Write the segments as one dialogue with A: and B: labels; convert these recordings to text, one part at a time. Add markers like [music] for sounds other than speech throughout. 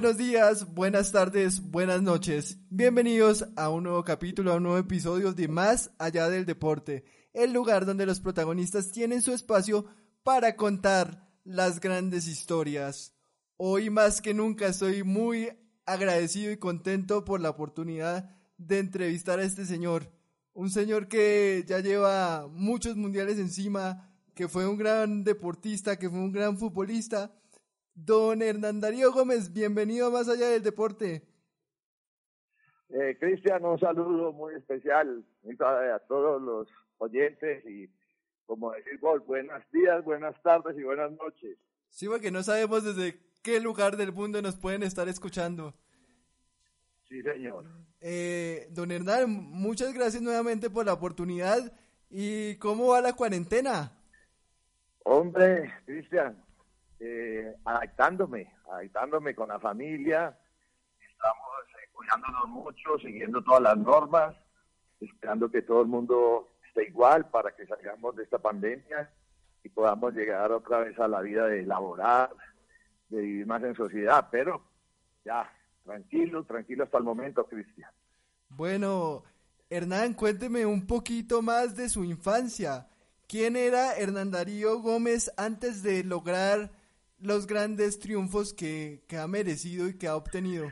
A: Buenos días, buenas tardes, buenas noches. Bienvenidos a un nuevo capítulo, a un nuevo episodio de Más allá del deporte, el lugar donde los protagonistas tienen su espacio para contar las grandes historias. Hoy más que nunca estoy muy agradecido y contento por la oportunidad de entrevistar a este señor. Un señor que ya lleva muchos mundiales encima, que fue un gran deportista, que fue un gran futbolista Don Hernán Darío Gómez, bienvenido más allá del deporte.
B: Eh, Cristian, un saludo muy especial a todos los oyentes y, como decir vos, buenos días, buenas tardes y buenas noches.
A: Sí, porque no sabemos desde qué lugar del mundo nos pueden estar escuchando.
B: Sí, señor.
A: Eh, don Hernán, muchas gracias nuevamente por la oportunidad. ¿Y cómo va la cuarentena?
B: Hombre, Cristian, eh, adaptándome, adaptándome con la familia. Estamos eh, cuidándonos mucho, siguiendo todas las normas, esperando que todo el mundo esté igual para que salgamos de esta pandemia y podamos llegar otra vez a la vida de laborar, de vivir más en sociedad. Pero ya, tranquilo, tranquilo hasta el momento, Cristian.
A: Bueno, Hernán, cuénteme un poquito más de su infancia. ¿Quién era Hernán Darío Gómez antes de lograr los grandes triunfos que, ha merecido y que ha obtenido?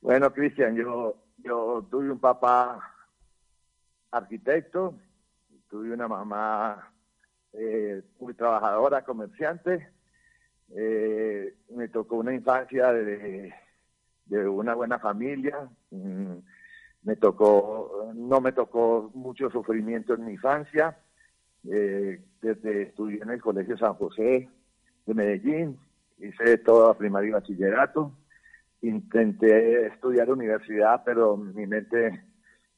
B: Bueno, Cristian, yo, yo tuve un papá arquitecto, tuve una mamá eh, muy trabajadora, comerciante. Eh, me tocó una infancia de, de una buena familia. Mm, me tocó, no me tocó mucho sufrimiento en mi infancia. Eh, desde estudié en el Colegio San José, de Medellín, hice toda primaria y bachillerato, intenté estudiar universidad, pero mi mente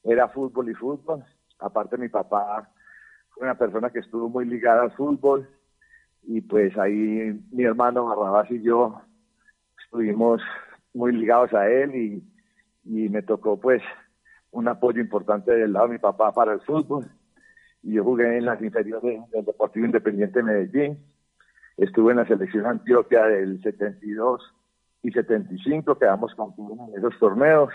B: era fútbol y fútbol. Aparte mi papá fue una persona que estuvo muy ligada al fútbol y pues ahí mi hermano Barrabás y yo estuvimos muy ligados a él y, y me tocó pues un apoyo importante del lado de mi papá para el fútbol. Y yo jugué en las inferiores del Deportivo Independiente de Medellín Estuve en la selección Antioquia del 72 y 75, quedamos campeones en esos torneos.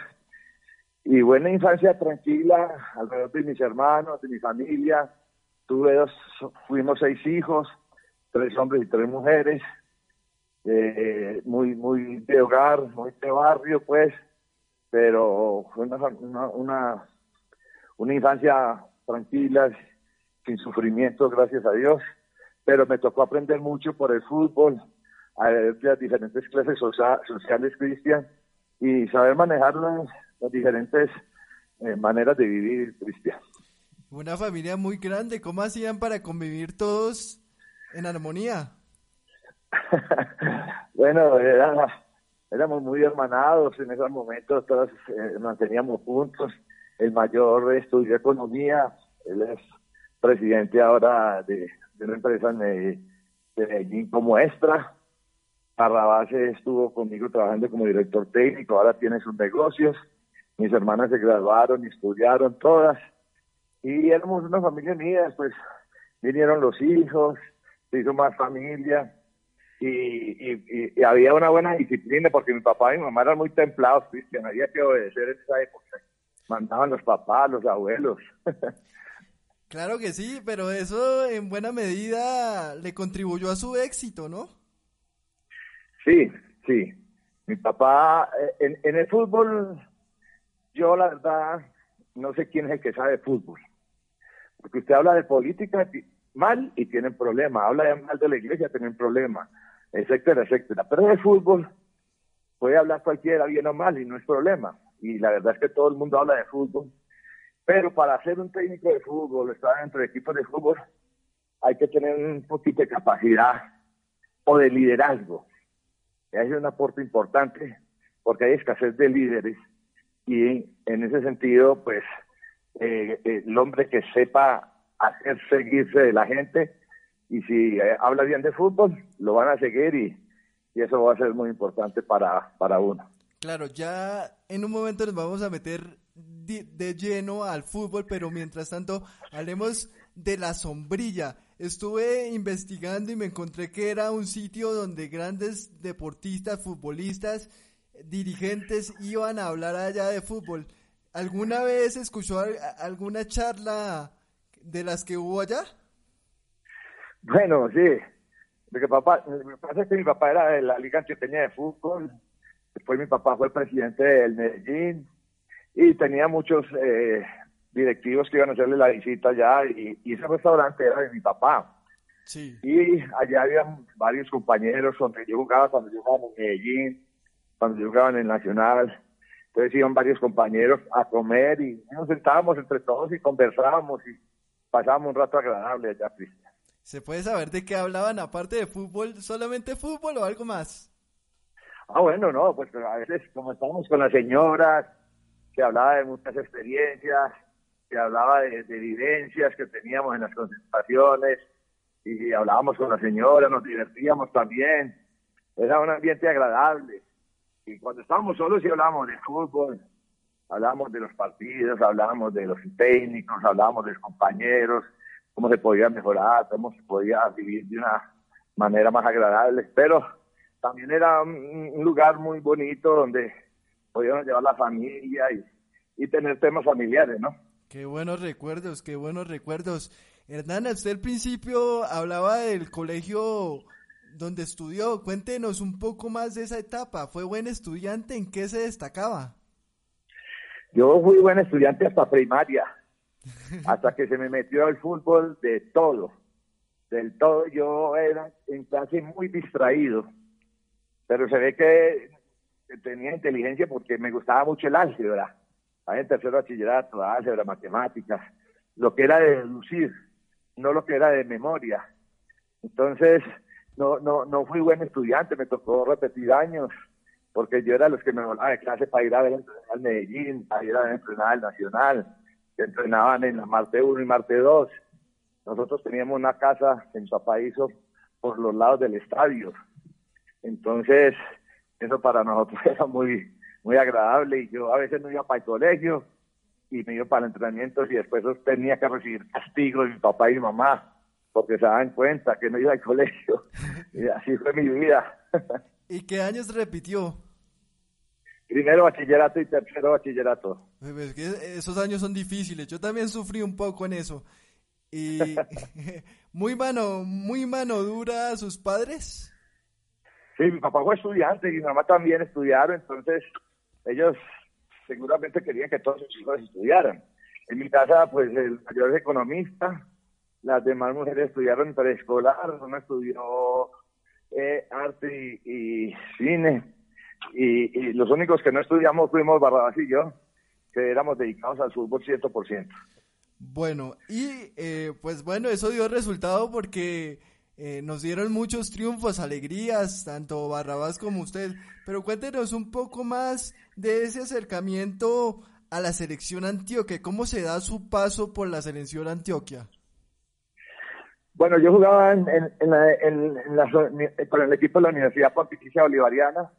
B: Y buena infancia tranquila, alrededor de mis hermanos, de mi familia. Tuve dos, fuimos seis hijos, tres hombres y tres mujeres. Eh, muy, muy de hogar, muy de barrio, pues. Pero fue una, una, una infancia tranquila, sin sufrimiento, gracias a Dios pero me tocó aprender mucho por el fútbol, las diferentes clases sociales, Cristian, y saber manejar las, diferentes eh, maneras de vivir, Cristian.
A: Una familia muy grande, ¿cómo hacían para convivir todos en armonía? [laughs]
B: bueno, éramos muy hermanados en esos momentos, todos eh, manteníamos juntos. El mayor estudió economía, él es presidente ahora de, de una empresa de, Medellín como extra. Parrabase estuvo conmigo trabajando como director técnico, ahora tiene sus negocios. Mis hermanas se graduaron y estudiaron todas. Y éramos una familia unida, pues vinieron los hijos, se hizo más familia. Y, y, había una buena disciplina porque mi papá y mi mamá eran muy templados, Cristian, había que obedecer en esa época. Mandaban los papás, los abuelos. [laughs]
A: Claro que sí, pero eso en buena medida le contribuyó a su éxito, ¿no?
B: Sí, sí. Mi papá, eh, en, el fútbol, yo la verdad no sé quién es el que sabe fútbol. Porque usted habla de política mal y tienen problema, habla de mal de la iglesia, tienen problema, etcétera, etcétera. Pero de fútbol puede hablar cualquiera bien o mal y no es problema. Y la verdad es que todo el mundo habla de fútbol pero para ser un técnico de fútbol, estar dentro de equipos de fútbol, hay que tener un poquito de capacidad o de liderazgo. Es un aporte importante porque hay escasez de líderes y en ese sentido, pues, eh, el hombre que sepa hacer seguirse de la gente y si eh, habla bien de fútbol, lo van a seguir y, y eso va a ser muy importante para, para uno.
A: Claro, ya en un momento nos vamos a meter de, lleno al fútbol, pero mientras tanto hablemos de la sombrilla. estuve investigando y me encontré que era un sitio donde grandes deportistas, futbolistas, dirigentes iban a hablar allá de fútbol. ¿Alguna vez escuchó alguna charla de las que hubo allá?
B: Bueno, sí. Lo que, papá, pasa es que mi papá era de la Liga Antioqueña de Fútbol. Después mi papá fue el presidente del Medellín y tenía muchos eh, directivos que iban a hacerle la visita allá y, ese restaurante era de mi papá. Sí. Y allá había varios compañeros donde yo jugaba cuando yo jugaba en Medellín, cuando yo jugaba en el Nacional. Entonces iban varios compañeros a comer y nos sentábamos entre todos y conversábamos y pasábamos un rato agradable allá, Cristian.
A: ¿Se puede saber de qué hablaban aparte de fútbol? ¿Solamente fútbol o algo más?
B: Ah, bueno, no, pues a veces como estábamos con las señoras, que hablaba de muchas experiencias, que hablaba de, vivencias que teníamos en las concentraciones y hablábamos con la señora, nos divertíamos también. Era un ambiente agradable. Y cuando estábamos solos y hablábamos de fútbol, hablábamos de los partidos, hablábamos de los técnicos, hablábamos de los compañeros, cómo se podía mejorar, cómo se podía vivir de una manera más agradable. Pero también era un lugar muy bonito donde podíamos llevar la familia y, y tener temas familiares, ¿no?
A: Qué buenos recuerdos, qué buenos recuerdos. Hernán, usted al principio hablaba del colegio donde estudió. Cuéntenos un poco más de esa etapa. ¿Fue buen estudiante? ¿En qué se destacaba?
B: Yo fui buen estudiante hasta primaria, [laughs] hasta que se me metió el fútbol de todo. Del todo yo era en clase muy distraído, pero se ve que tenía inteligencia porque me gustaba mucho el álgebra. En tercer bachillerato, álgebra, matemáticas, lo que era de deducir, no lo que era de memoria. Entonces, no, no, no fui buen estudiante, me tocó repetir años, porque yo era los que me volaba de clase para ir a ver al Medellín, para ir a ver entrenar al Nacional, que entrenaban en la Marte 1 y Marte 2. Nosotros teníamos una casa en Zapaizo por los lados del estadio. Entonces, eso para nosotros [laughs] era muy, muy agradable y yo a veces no iba para el colegio y me iba para el entrenamiento y después tenía que recibir castigo de mi papá y mi mamá porque se daban cuenta que no iba al colegio [laughs] y así fue mi vida.
A: ¿Y qué años repitió?
B: Primero bachillerato y tercero bachillerato.
A: Pues esos años son difíciles, yo también sufrí un poco en eso. Y [laughs] [laughs] muy mano, muy mano dura sus padres.
B: Sí, mi papá fue estudiante y mi mamá también estudiaron, entonces ellos seguramente querían que todos sus hijos estudiaran. En mi casa, pues el mayor es economista, las demás mujeres estudiaron preescolar, una estudió eh, arte y, cine, y, los únicos que no estudiamos fuimos Barrabás y yo, que éramos dedicados al fútbol 100%.
A: Bueno, y eh, pues bueno, eso dio resultado porque eh, nos dieron muchos triunfos, alegrías, tanto Barrabás como usted. Pero cuéntenos un poco más de ese acercamiento a la selección Antioquia. ¿Cómo se da su paso por la selección Antioquia?
B: Bueno, yo jugaba en, con el equipo de la Universidad Pontificia Bolivariana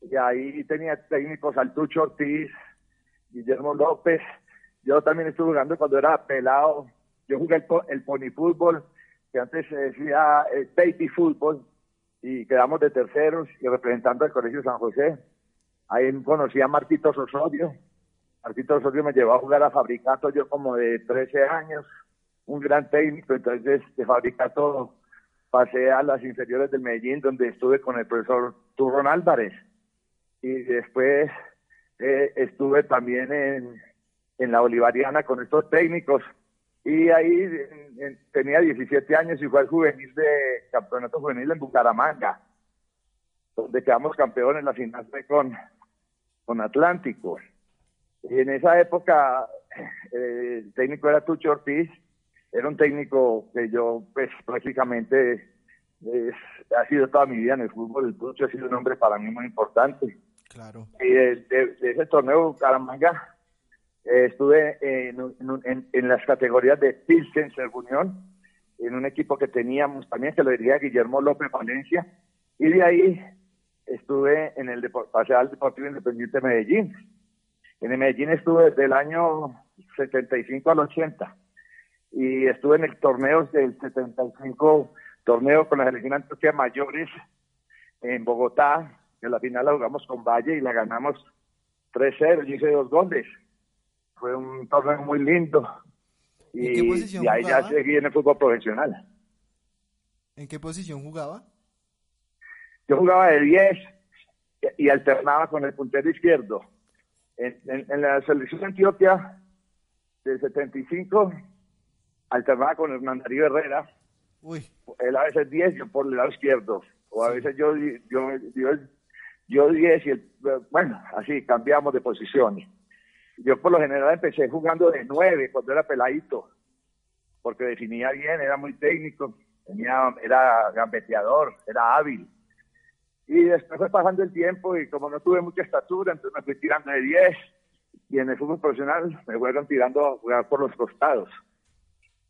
B: y ahí tenía técnicos Altucho Ortiz, Guillermo López. Yo también estuve jugando cuando era pelado. Yo jugué el, el pony fútbol que antes se decía el baby fútbol, y quedamos de terceros y representando al Colegio San José. Ahí conocí a Martito Osorio. Martito Osorio me llevó a jugar a Fabricato yo como de 13 años, un gran técnico, entonces de Fabricato pasé a las inferiores del Medellín donde estuve con el profesor Turrón Álvarez y después eh, estuve también en, en la Bolivariana con estos técnicos y ahí tenía 17 años y fue al juvenil de campeonato juvenil en Bucaramanga, donde quedamos campeones en la final con, con Atlántico. Y en esa época eh, el técnico era Tucho Ortiz, era un técnico que yo pues prácticamente ha sido toda mi vida en el fútbol, el Tucho ha sido un hombre para mí muy importante. Claro. Y de ese torneo Bucaramanga eh, estuve en, las categorías de Pilsen Unión, en un equipo que teníamos también, que lo diría Guillermo López Valencia, y de ahí estuve en el pasé al Deportivo Independiente de Medellín. En el Medellín estuve desde el año 75 al 80. y estuve en el torneo del 75, torneo con la selección Antioquia Mayores en Bogotá, que la final la jugamos con Valle y la ganamos 3-0, yo hice dos goles. Fue un torneo muy lindo. Y, y ahí ya seguí en el fútbol profesional.
A: ¿En qué posición jugaba?
B: Yo jugaba de 10 y alternaba con el puntero izquierdo. En, en, la selección de Antioquia del 75 alternaba con Hernán Darío Herrera. Uy. Él a veces 10, yo por el lado izquierdo. O a veces yo, yo, yo, yo 10 y el, bueno, así cambiamos de posiciones. Yo por lo general empecé jugando de 9 cuando era peladito, porque definía bien, era muy técnico, tenía, era gambeteador, era hábil. Y después fue pasando el tiempo y como no tuve mucha estatura, entonces me fui tirando de 10 y en el fútbol profesional me fueron tirando a jugar por los costados.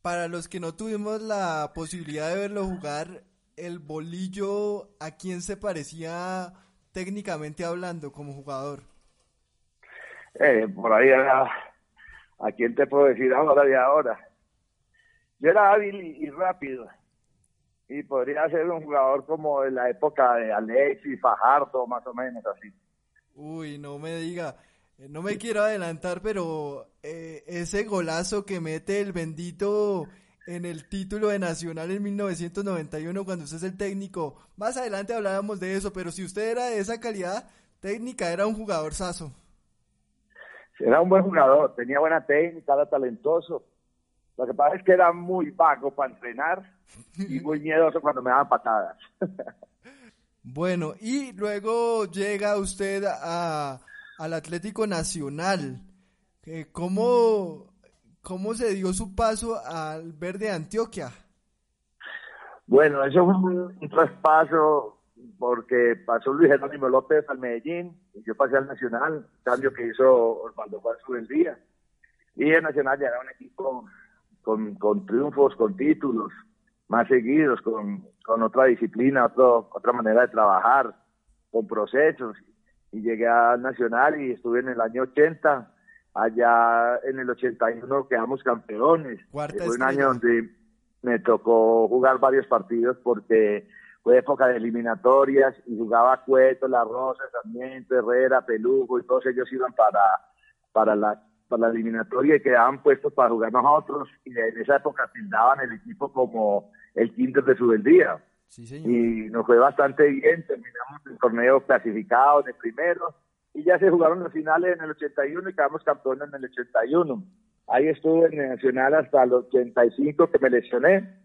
A: Para los que no tuvimos la posibilidad de verlo jugar, el bolillo, ¿a quién se parecía técnicamente hablando como jugador?
B: Eh, por ahí era, ¿a quién te puedo decir ahora de ahora? Yo era hábil y rápido y podría ser un jugador como de la época de Alexis, Fajardo, más o menos así.
A: Uy, no me diga, eh, no me quiero adelantar, pero eh, ese golazo que mete el bendito en el título de Nacional en 1991 cuando usted es el técnico, más adelante hablábamos de eso, pero si usted era de esa calidad técnica, era un jugador saso.
B: Era un buen jugador, tenía buena técnica, era talentoso, lo que pasa es que era muy vago para entrenar y [laughs] muy miedoso cuando me daban patadas.
A: bueno, y luego llega usted a, al Atlético Nacional. Eh, ¿Cómo, ¿Cómo se dio su paso al Verde Antioquia?
B: Bueno, eso fue un, traspaso porque pasó Luis Jerónimo López al Medellín y yo pasé al Nacional, cambio que hizo Osvaldo Juan día Y el Nacional ya era un equipo con, con triunfos, con títulos más seguidos, con, con otra disciplina, otra manera de trabajar, con procesos. Y llegué al Nacional y estuve en el año 80. Allá en el 81 quedamos campeones. fue un año donde me tocó jugar varios partidos porque fue época de eliminatorias y jugaba Cueto, La Rosa, Sarmiento, Herrera, Pelugo y todos ellos iban para, para la para la eliminatoria y quedaban puestos para jugar nosotros y en esa época tildaban el equipo como el quinto de su día. Y nos fue bastante bien, terminamos el torneo clasificado de primero y ya se jugaron las finales en el 81 y quedamos campeones en el 81. Ahí estuve en el Nacional hasta el 85 que me lesioné.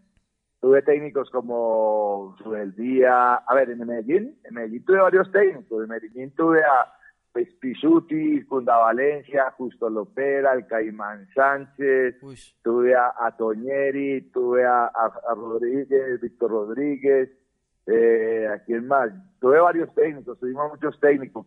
B: Tuve técnicos como día a ver, en Medellín, en Medellín tuve varios técnicos, en Medellín tuve a Pisuti, Cunda Valencia, Justo Lopera, el Caimán Sánchez, tuve a, Toñeri, tuve a, Rodríguez, Víctor Rodríguez, eh, ¿a quién más? Tuve varios técnicos, tuvimos muchos técnicos,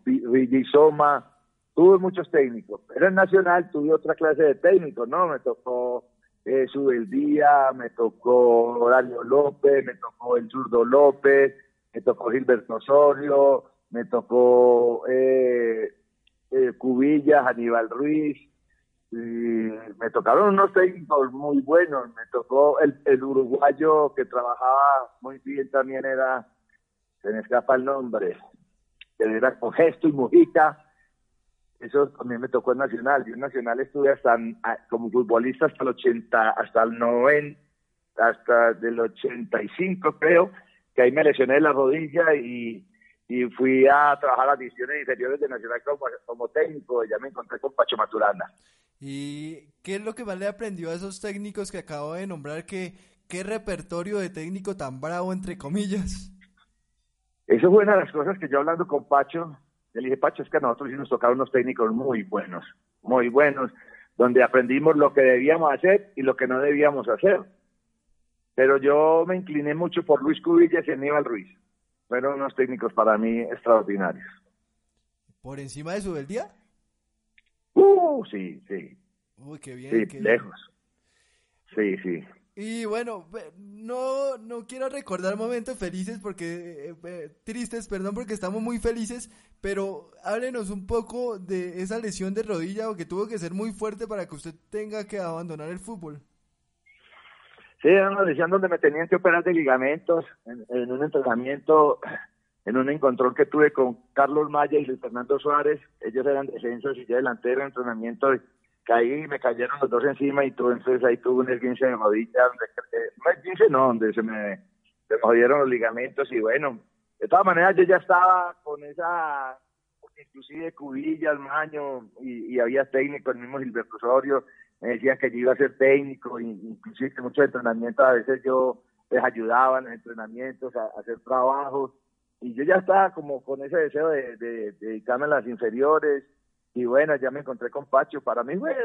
B: Soma, tuve muchos técnicos. Era en Nacional, tuve otra clase de técnicos, ¿no? Me tocó eh, Día, me tocó Dario López, me tocó el zurdo López, me tocó Gilberto Osorio, me tocó eh, eh, Cubillas, Aníbal Ruiz, y me tocaron unos técnicos muy buenos, me tocó el, el uruguayo que trabajaba muy bien también era, se me escapa el nombre, era con Gesto y Mujica, eso también me tocó en Nacional, yo en Nacional estuve hasta como futbolista hasta el 80, hasta el 90, hasta del 85 creo, que ahí me lesioné la rodilla y y fui a trabajar las divisiones inferiores de Nacional como, técnico, ya me encontré con Pacho Maturana.
A: ¿Y qué es lo que más le aprendió a esos técnicos que acabo de nombrar? ¿Qué, qué repertorio de técnico tan bravo, entre comillas?
B: Eso fue una de las cosas que yo hablando con Pacho, le dije, Pacho, es que a nosotros sí nos tocaron unos técnicos muy buenos, muy buenos, donde aprendimos lo que debíamos hacer y lo que no debíamos hacer. Pero yo me incliné mucho por Luis Cubillas y Aníbal Ruiz fueron unos técnicos para mí extraordinarios.
A: ¿Por encima de su del día?
B: Uh, sí, sí.
A: Uy, qué bien.
B: Sí, lejos. Sí, sí.
A: Y bueno, no, no quiero recordar momentos felices porque, eh, eh, tristes, perdón, porque estamos muy felices, pero háblenos un poco de esa lesión de rodilla o que tuvo que ser muy fuerte para que usted tenga que abandonar el fútbol.
B: Sí, una lesión donde me tenían que operar de ligamentos en, un entrenamiento, en un encontrón que tuve con Carlos Maya y Fernando Suárez. Ellos eran defensores y yo delantero en entrenamiento. caí y me cayeron los dos encima y tuve, entonces ahí tuve un esguince de rodilla. Donde, eh, no esguince, no, donde se me, se me jodieron los ligamentos y bueno, de todas maneras yo ya estaba con esa inclusive Cubillas, Maño, y, y, había técnico, el mismo Gilberto Osorio, me decían que yo iba a ser técnico, y, inclusive que muchos entrenamientos a veces yo les ayudaba en los entrenamientos a, hacer trabajos, y yo ya estaba como con ese deseo de, dedicarme a las inferiores, y bueno, ya me encontré con Pacho, para mí fue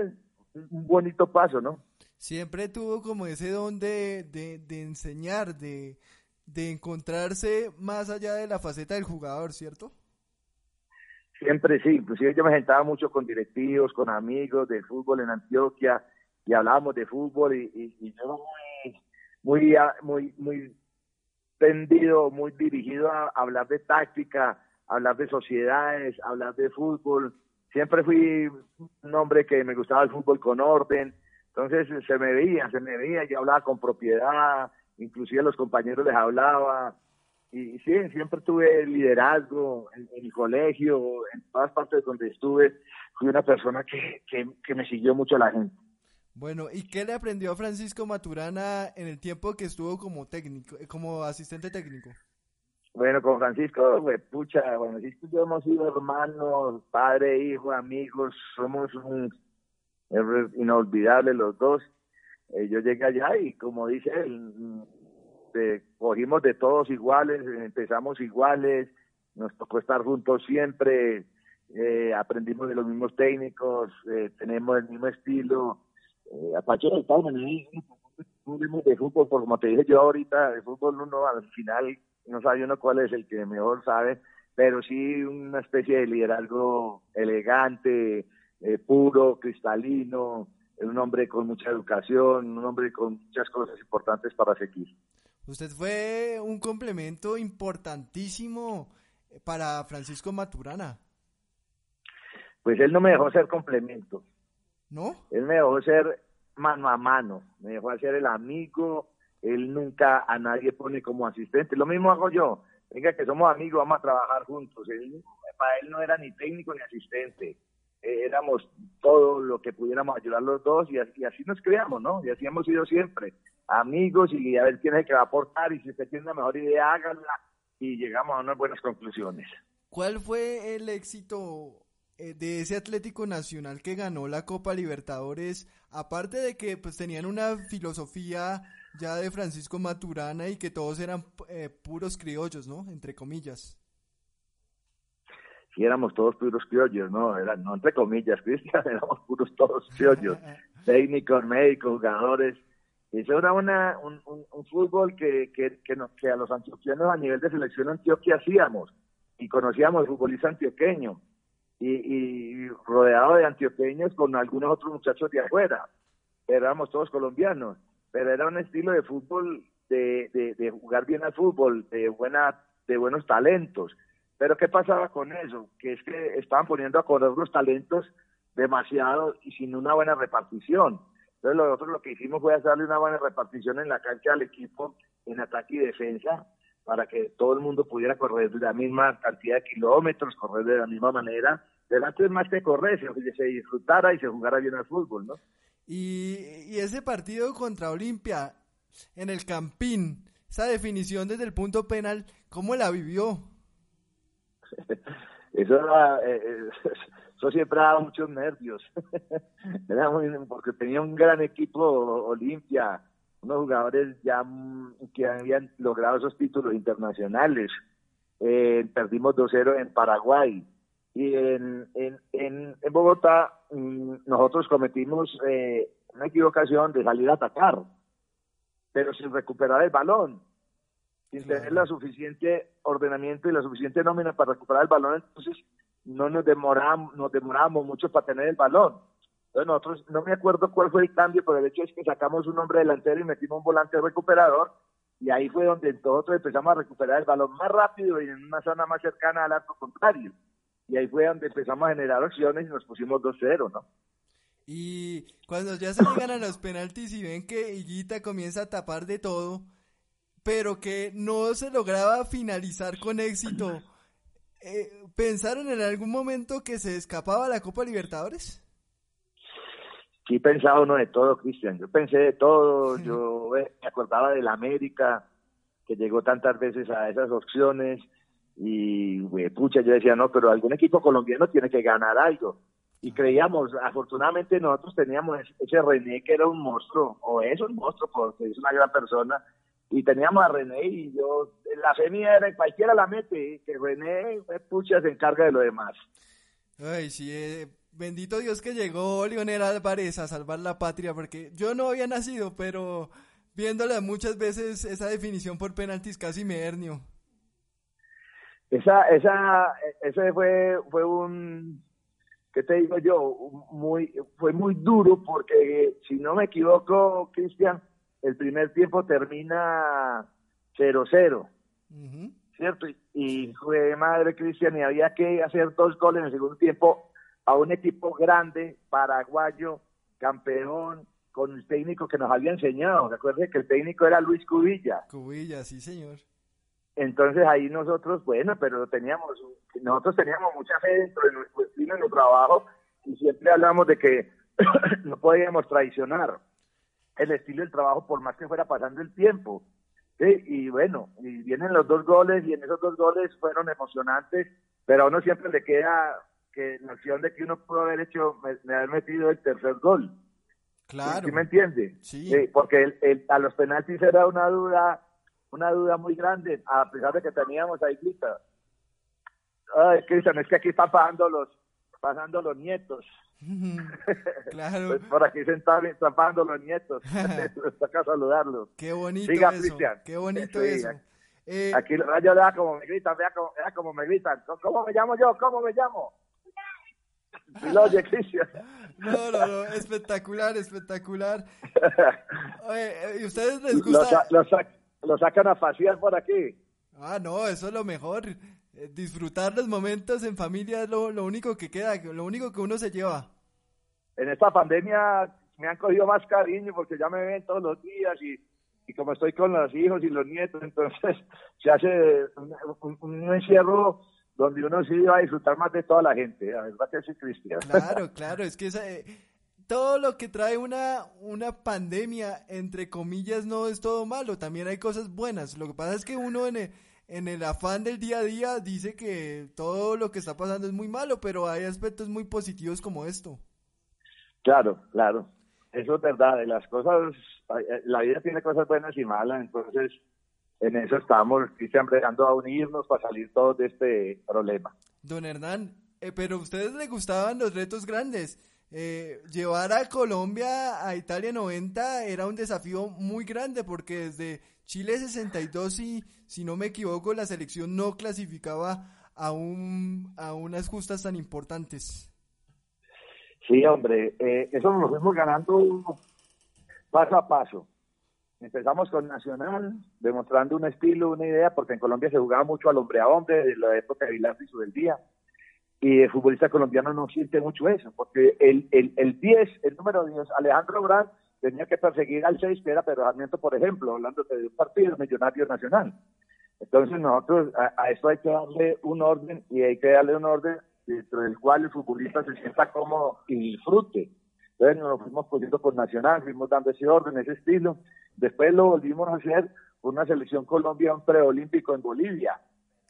B: un bonito paso, ¿no?
A: Siempre tuvo como ese don de, de enseñar, de, de encontrarse más allá de la faceta del jugador, ¿cierto?
B: Siempre sí, inclusive yo me sentaba mucho con directivos, con amigos de fútbol en Antioquia y hablábamos de fútbol y, yo muy, muy, muy, tendido, muy dirigido a hablar de táctica, hablar de sociedades, hablar de fútbol. Siempre fui un hombre que me gustaba el fútbol con orden, entonces se me veía, se me veía, yo hablaba con propiedad, inclusive los compañeros les hablaba, y sí, siempre tuve liderazgo en, mi colegio, en todas partes donde estuve, fui una persona que, que, me siguió mucho la gente.
A: Bueno, ¿y qué le aprendió Francisco Maturana en el tiempo que estuvo como técnico, como asistente técnico?
B: Bueno, con Francisco, pues, pucha, bueno, Francisco y yo hemos sido hermanos, padre, hijo, amigos, somos un, inolvidables los dos. Eh, yo llegué allá y como dice él, este, cogimos de todos iguales, empezamos iguales, nos tocó estar juntos siempre, eh, aprendimos de los mismos técnicos, eh, tenemos el mismo estilo. Eh, Apache del de fútbol, como te dije yo ahorita, de fútbol uno al final no sabe uno cuál es el que mejor sabe, pero sí una especie de liderazgo elegante, eh, puro, cristalino, un hombre con mucha educación, un hombre con muchas cosas importantes para seguir.
A: Usted fue un complemento importantísimo para Francisco Maturana.
B: Pues él no me dejó ser complemento.
A: ¿No?
B: Él me dejó ser mano a mano, me dejó ser el amigo, él nunca a nadie pone como asistente. Lo mismo hago yo. Venga, que somos amigos, vamos a trabajar juntos. para él no era ni técnico ni asistente. Eh, éramos todo lo que pudiéramos ayudar los dos y así, y así nos creamos, ¿no? Y así hemos sido siempre amigos y a ver quién es el que va a aportar y si usted tiene una mejor idea, háganla y llegamos a unas buenas conclusiones.
A: ¿Cuál fue el éxito eh, de ese Atlético Nacional que ganó la Copa Libertadores? Aparte de que pues tenían una filosofía ya de Francisco Maturana y que todos eran eh, puros criollos, ¿no? Entre comillas.
B: Sí, éramos todos puros criollos, ¿no? Eran, no entre comillas, [laughs] Cristian, éramos puros todos criollos. [laughs] Técnicos, médicos, jugadores eso era una, un, un, fútbol que, que, que, que, a los antioqueños a nivel de selección Antioquia hacíamos y conocíamos el futbolista antioqueño y, y rodeado de antioqueños con algunos otros muchachos de afuera. Éramos todos colombianos, pero era un estilo de fútbol de, de, de jugar bien al fútbol, de, buena, de buenos talentos. Pero ¿qué pasaba con eso? Que es que estaban poniendo a correr los talentos demasiado y sin una buena repartición. Entonces nosotros lo que hicimos fue hacerle una buena repartición en la cancha al equipo en ataque y defensa para que todo el mundo pudiera correr de la misma cantidad de kilómetros, correr de la misma manera. Pero antes más que correr, se, se disfrutara y se jugara bien al fútbol, ¿no?
A: Y, y ese partido contra Olimpia en el Campín, esa definición desde el punto penal, ¿cómo la vivió? [laughs]
B: Eso era, eh, eh [laughs] eso siempre daba muchos nervios, [laughs] Era porque tenía un gran equipo Olimpia, unos jugadores ya mm, que habían logrado esos títulos internacionales. Eh, perdimos 2-0 en Paraguay. Y en, en, en, Bogotá mm, nosotros cometimos eh, una equivocación de salir a atacar, pero sin recuperar el balón, sin tener la suficiente ordenamiento y la suficiente nómina para recuperar el balón, entonces no nos demoramos, nos demoramos mucho para tener el balón. Entonces nosotros, no me acuerdo cuál fue el cambio, pero el hecho es que sacamos un hombre delantero y metimos un volante recuperador, y ahí fue donde nosotros empezamos a recuperar el balón más rápido y en una zona más cercana al arco contrario. Y ahí fue donde empezamos a generar opciones y nos pusimos 2-0, ¿no?
A: Y cuando ya se llegan a los penaltis y ven que Higuita comienza a tapar de todo, pero que no se lograba finalizar con éxito, eh, ¿pensaron en algún momento que se escapaba la Copa Libertadores?
B: Sí, pensaba uno de todo, Cristian. Yo pensé de todo. Yo eh, me acordaba del América, que llegó tantas veces a esas opciones. Y, pucha, yo decía, no, pero algún equipo colombiano tiene que ganar algo. Y creíamos, afortunadamente nosotros teníamos ese René que era un monstruo, o es un monstruo porque es una gran persona, y teníamos a René y yo, la fe mía era cualquiera la mete, que René, eh, pucha, se encarga de lo demás.
A: Ay, sí, eh, bendito Dios que llegó Leonel Álvarez a salvar la patria, porque yo no había nacido, pero viéndola muchas veces esa definición por penaltis casi me hernio.
B: Esa, esa, ese fue, fue un, ¿qué te digo yo? Muy, fue muy duro porque, si no me equivoco, Cristian, el primer tiempo termina 0-0, ¿cierto? Y, fue madre Cristian y había que hacer dos goles en el segundo tiempo a un equipo grande, paraguayo, campeón, con el técnico que nos había enseñado. Recuerde que el técnico era Luis Cubilla.
A: Cubilla, sí, señor.
B: Entonces ahí nosotros, bueno, pero teníamos, nosotros teníamos mucha fe dentro de nuestro estilo, en nuestro trabajo, y siempre hablamos de que [coughs] no podíamos traicionar el estilo del trabajo por más que fuera pasando el tiempo. Y bueno, y vienen los dos goles y en esos dos goles fueron emocionantes, pero a uno siempre le queda que noción de que uno pudo haber hecho, me, haber metido el tercer gol.
A: Claro.
B: ¿Sí me entiende?
A: Sí.
B: porque el, a los penaltis era una duda, una duda muy grande, a pesar de que teníamos ahí Grita. Ay, Cristian, es que aquí están pasando los, pasando los nietos. [laughs]
A: claro.
B: Pues por aquí sentados están pasando los nietos. [laughs] Toca saludarlos.
A: Qué bonito eso. Cristian. Qué bonito eso.
B: Eh, aquí yo vea como me gritan, vea como, vea como me gritan. ¿Cómo me llamo yo? ¿Cómo me llamo? [laughs] lo Cristian.
A: No, no, no, espectacular, espectacular. Oye, ¿y ustedes les gusta?
B: Lo, sacan a pasear por aquí.
A: Ah, no, eso es lo mejor. Eh, disfrutar los momentos en familia es lo, lo único que queda, lo único que uno se lleva.
B: En esta pandemia me han cogido más cariño porque ya me ven todos los días y, y como estoy con los hijos y los nietos, entonces [laughs] se hace un, encierro donde uno sí va a disfrutar más de toda la gente, la verdad que sí, Cristian.
A: Claro, [laughs] claro, es que eh, todo lo que trae una, una pandemia, entre comillas, no es todo malo, también hay cosas buenas. Lo que pasa es que uno en el, en el afán del día a día dice que todo lo que está pasando es muy malo, pero hay aspectos muy positivos como esto.
B: Claro, claro. Eso es verdad. Las cosas, eh, la vida tiene cosas buenas y malas, entonces en eso estamos, empezando a unirnos para salir todos de este problema.
A: Don Hernán, eh, pero a ustedes les gustaban los retos grandes. Eh, llevar a Colombia a Italia 90 era un desafío muy grande porque desde Chile 62, y, si no me equivoco, la selección no clasificaba a, un, a unas justas tan importantes.
B: Sí, hombre, eh, eso nos fuimos ganando paso a paso. Empezamos con Nacional, demostrando un estilo, una idea, porque en Colombia se jugaba mucho al hombre a hombre, de la época de Vilar y del día. Y el futbolista colombiano no siente mucho eso, porque el, el, el 10, el número 10, Alejandro Brand, tenía que perseguir al 6, que era Pedro Sarmiento, por ejemplo, hablando de un partido millonario nacional. Entonces nosotros a, esto hay que darle un orden y hay que darle un orden dentro del cual el futbolista se sienta cómodo y disfrute. Entonces nos fuimos poniendo por Nacional, fuimos dando ese orden, ese estilo. Después lo volvimos a hacer con una selección Colombia, un preolímpico en Bolivia.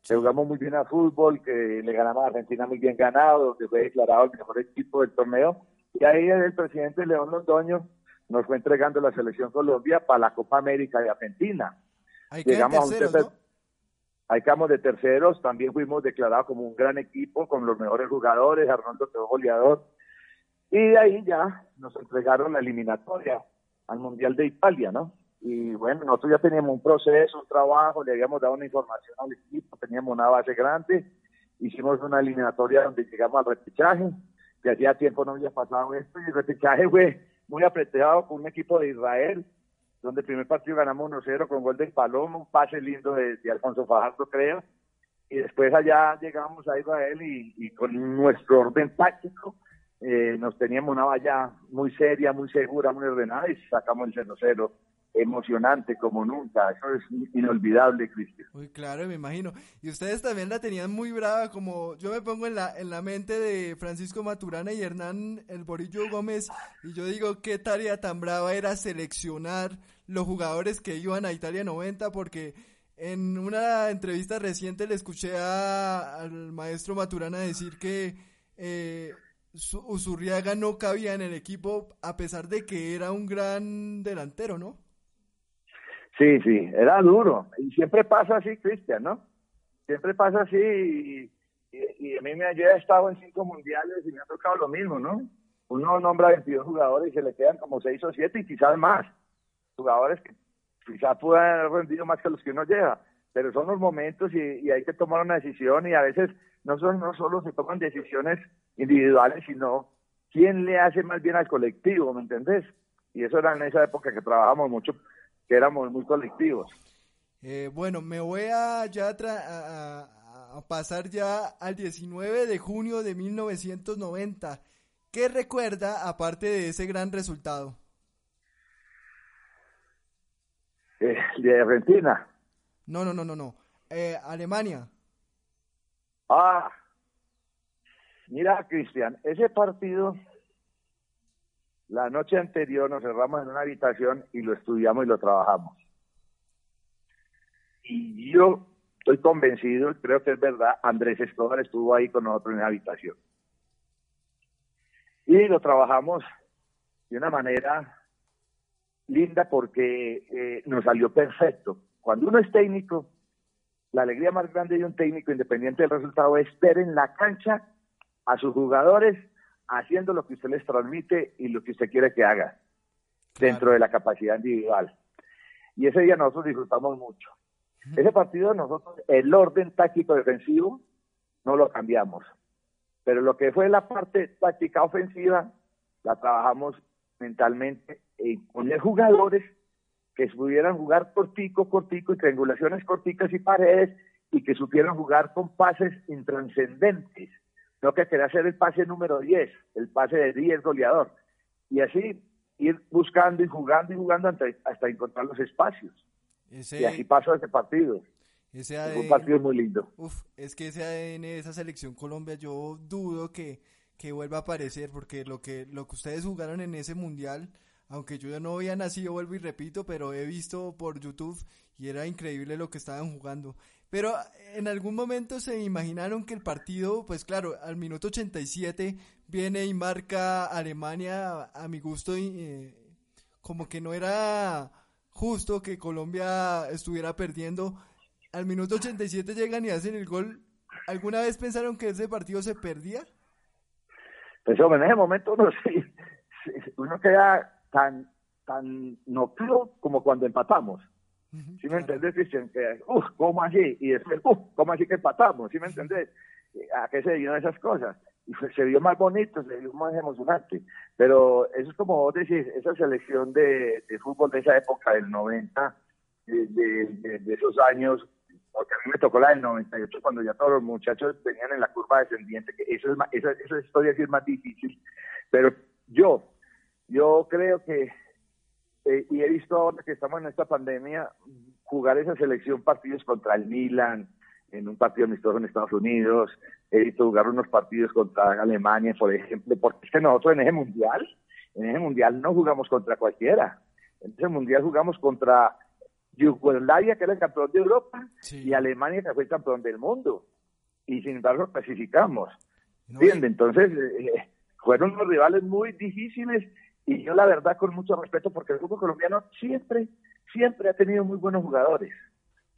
B: Se jugamos muy bien a fútbol, que le ganamos a Argentina muy bien ganado, que fue declarado el mejor equipo del torneo. Y ahí el presidente León Londoño nos fue entregando la selección Colombia para la Copa América de Argentina.
A: Llegamos a un tercer,
B: Ahí quedamos de terceros, también fuimos declarados como un gran equipo con los mejores jugadores, Arnoldo quedó goleador. Y de ahí ya nos entregaron la eliminatoria al Mundial de Italia, ¿no? Y bueno, nosotros ya teníamos un proceso, un trabajo, le habíamos dado una información al equipo, teníamos una base grande, hicimos una eliminatoria donde llegamos al repechaje, que hacía tiempo no había pasado esto, y el repechaje fue muy apretado con un equipo de Israel, donde el primer partido ganamos 1-0 con gol de Palomo, un pase lindo de, Alfonso Fajardo, creo, y después allá llegamos a Israel y, y con nuestro orden táctico eh, nos teníamos una valla muy seria, muy segura, muy ordenada y sacamos el 0-0 emocionante como nunca. Eso es inolvidable, Cristian.
A: Muy claro, me imagino. Y ustedes también la tenían muy brava, como yo me pongo en la, en la mente de Francisco Maturana y Hernán El Borillo Gómez, y yo digo, qué tarea tan brava era seleccionar los jugadores que iban a Italia 90, porque en una entrevista reciente le escuché al maestro Maturana decir que eh, Usurriaga no cabía en el equipo a pesar de que era un gran delantero, ¿no?
B: Sí, sí, era duro. Y siempre pasa así, Cristian, ¿no? Siempre pasa así y, a mí me ha estado en cinco mundiales y me ha tocado lo mismo, ¿no? Uno nombra 22 jugadores y se le quedan como seis o siete y quizás más. Jugadores que quizás puedan haber rendido más que los que uno lleva. Pero son los momentos y, hay que tomar una decisión y a veces no, son, no solo se toman decisiones individuales, sino quién le hace más bien al colectivo, ¿me entendés? Y eso era en esa época que trabajamos mucho que éramos muy colectivos.
A: Eh, bueno, me voy a ya a, pasar ya al 19 de junio de 1990. ¿Qué recuerda aparte de ese gran resultado?
B: Eh, de Argentina.
A: No, no, no, no, no. Eh, Alemania.
B: Ah, mira, Cristian, ese partido la noche anterior nos cerramos en una habitación y lo estudiamos y lo trabajamos. Y yo estoy convencido, creo que es verdad, Andrés Escobar estuvo ahí con nosotros en la habitación. Y lo trabajamos de una manera linda porque eh, nos salió perfecto. Cuando uno es técnico, la alegría más grande de un técnico, independiente del resultado, es ver en la cancha a sus jugadores haciendo lo que usted les transmite y lo que usted quiere que haga dentro de la capacidad individual. Y ese día nosotros disfrutamos mucho. Ese partido nosotros, el orden táctico defensivo, no lo cambiamos. Pero lo que fue la parte táctica ofensiva, la trabajamos mentalmente en poner jugadores que pudieran jugar cortico, cortico, y triangulaciones corticas y paredes, y que supieran jugar con pases intranscendentes no que quería hacer el pase número 10, el pase de 10 goleador. Y así ir buscando y jugando y jugando hasta, encontrar los espacios. y así pasó ese partido. Ese un partido muy lindo.
A: Uf, es que ese ADN de esa selección Colombia yo dudo que, que vuelva a aparecer porque lo que, lo que ustedes jugaron en ese mundial, aunque yo ya no había nacido, vuelvo y repito, pero he visto por YouTube y era increíble lo que estaban jugando. Pero en algún momento se imaginaron que el partido, pues claro, al minuto 87 viene y marca Alemania a, mi gusto eh, como que no era justo que Colombia estuviera perdiendo. Al minuto 87 llegan y hacen el gol. ¿Alguna vez pensaron que ese partido se perdía?
B: Pues hombre, en ese momento uno, [laughs] sí, uno queda tan, tan noqueado como cuando empatamos. ¿Sí me entendés, Cristian? Que, uff, ¿cómo así? Y después, uff, ¿cómo así que empatamos? ¿Sí me entendés? ¿A qué se dieron esas cosas? Y se vio más bonito, se vio más emocionante. Pero eso es como vos decís, esa selección de, fútbol de esa época, del 90, de, esos años, porque a mí me tocó la del 98, cuando ya todos los muchachos venían en la curva descendiente, que eso es esa, esa historia sí es más difícil. Pero yo, yo creo que eh, y he visto ahora que estamos en esta pandemia jugar esa selección partidos contra el Milan, en un partido amistoso en Estados Unidos, he visto jugar unos partidos contra Alemania, por ejemplo, porque es que nosotros en ese mundial, en ese mundial no jugamos contra cualquiera, en ese mundial jugamos contra Yugoslavia, que era el campeón de Europa, y Alemania, que fue el campeón del mundo, y sin embargo clasificamos. Entonces, eh, fueron unos rivales muy difíciles y yo la verdad con mucho respeto porque el grupo colombiano siempre, siempre ha tenido muy buenos jugadores.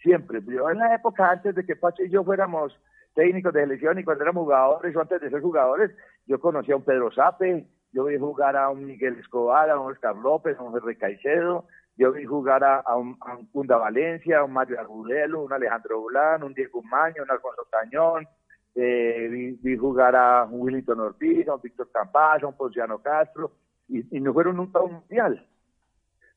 B: Siempre. Yo en la época antes de que Pacho y yo fuéramos técnicos de selección y cuando éramos jugadores o antes de ser jugadores, yo conocí a un Pedro Sape, yo vi jugar a un Miguel Escobar, a un Oscar López, a un Henry Caicedo, yo vi jugar a, un, a Funda Valencia, a un Mario Argudelo, un Alejandro Bulán, un Diego Maño, un Alfonso Cañón, eh, vi, jugar a un Willington Ortiz, a un Víctor Campaz, a un Ponciano Castro, y, no fueron nunca a un mundial.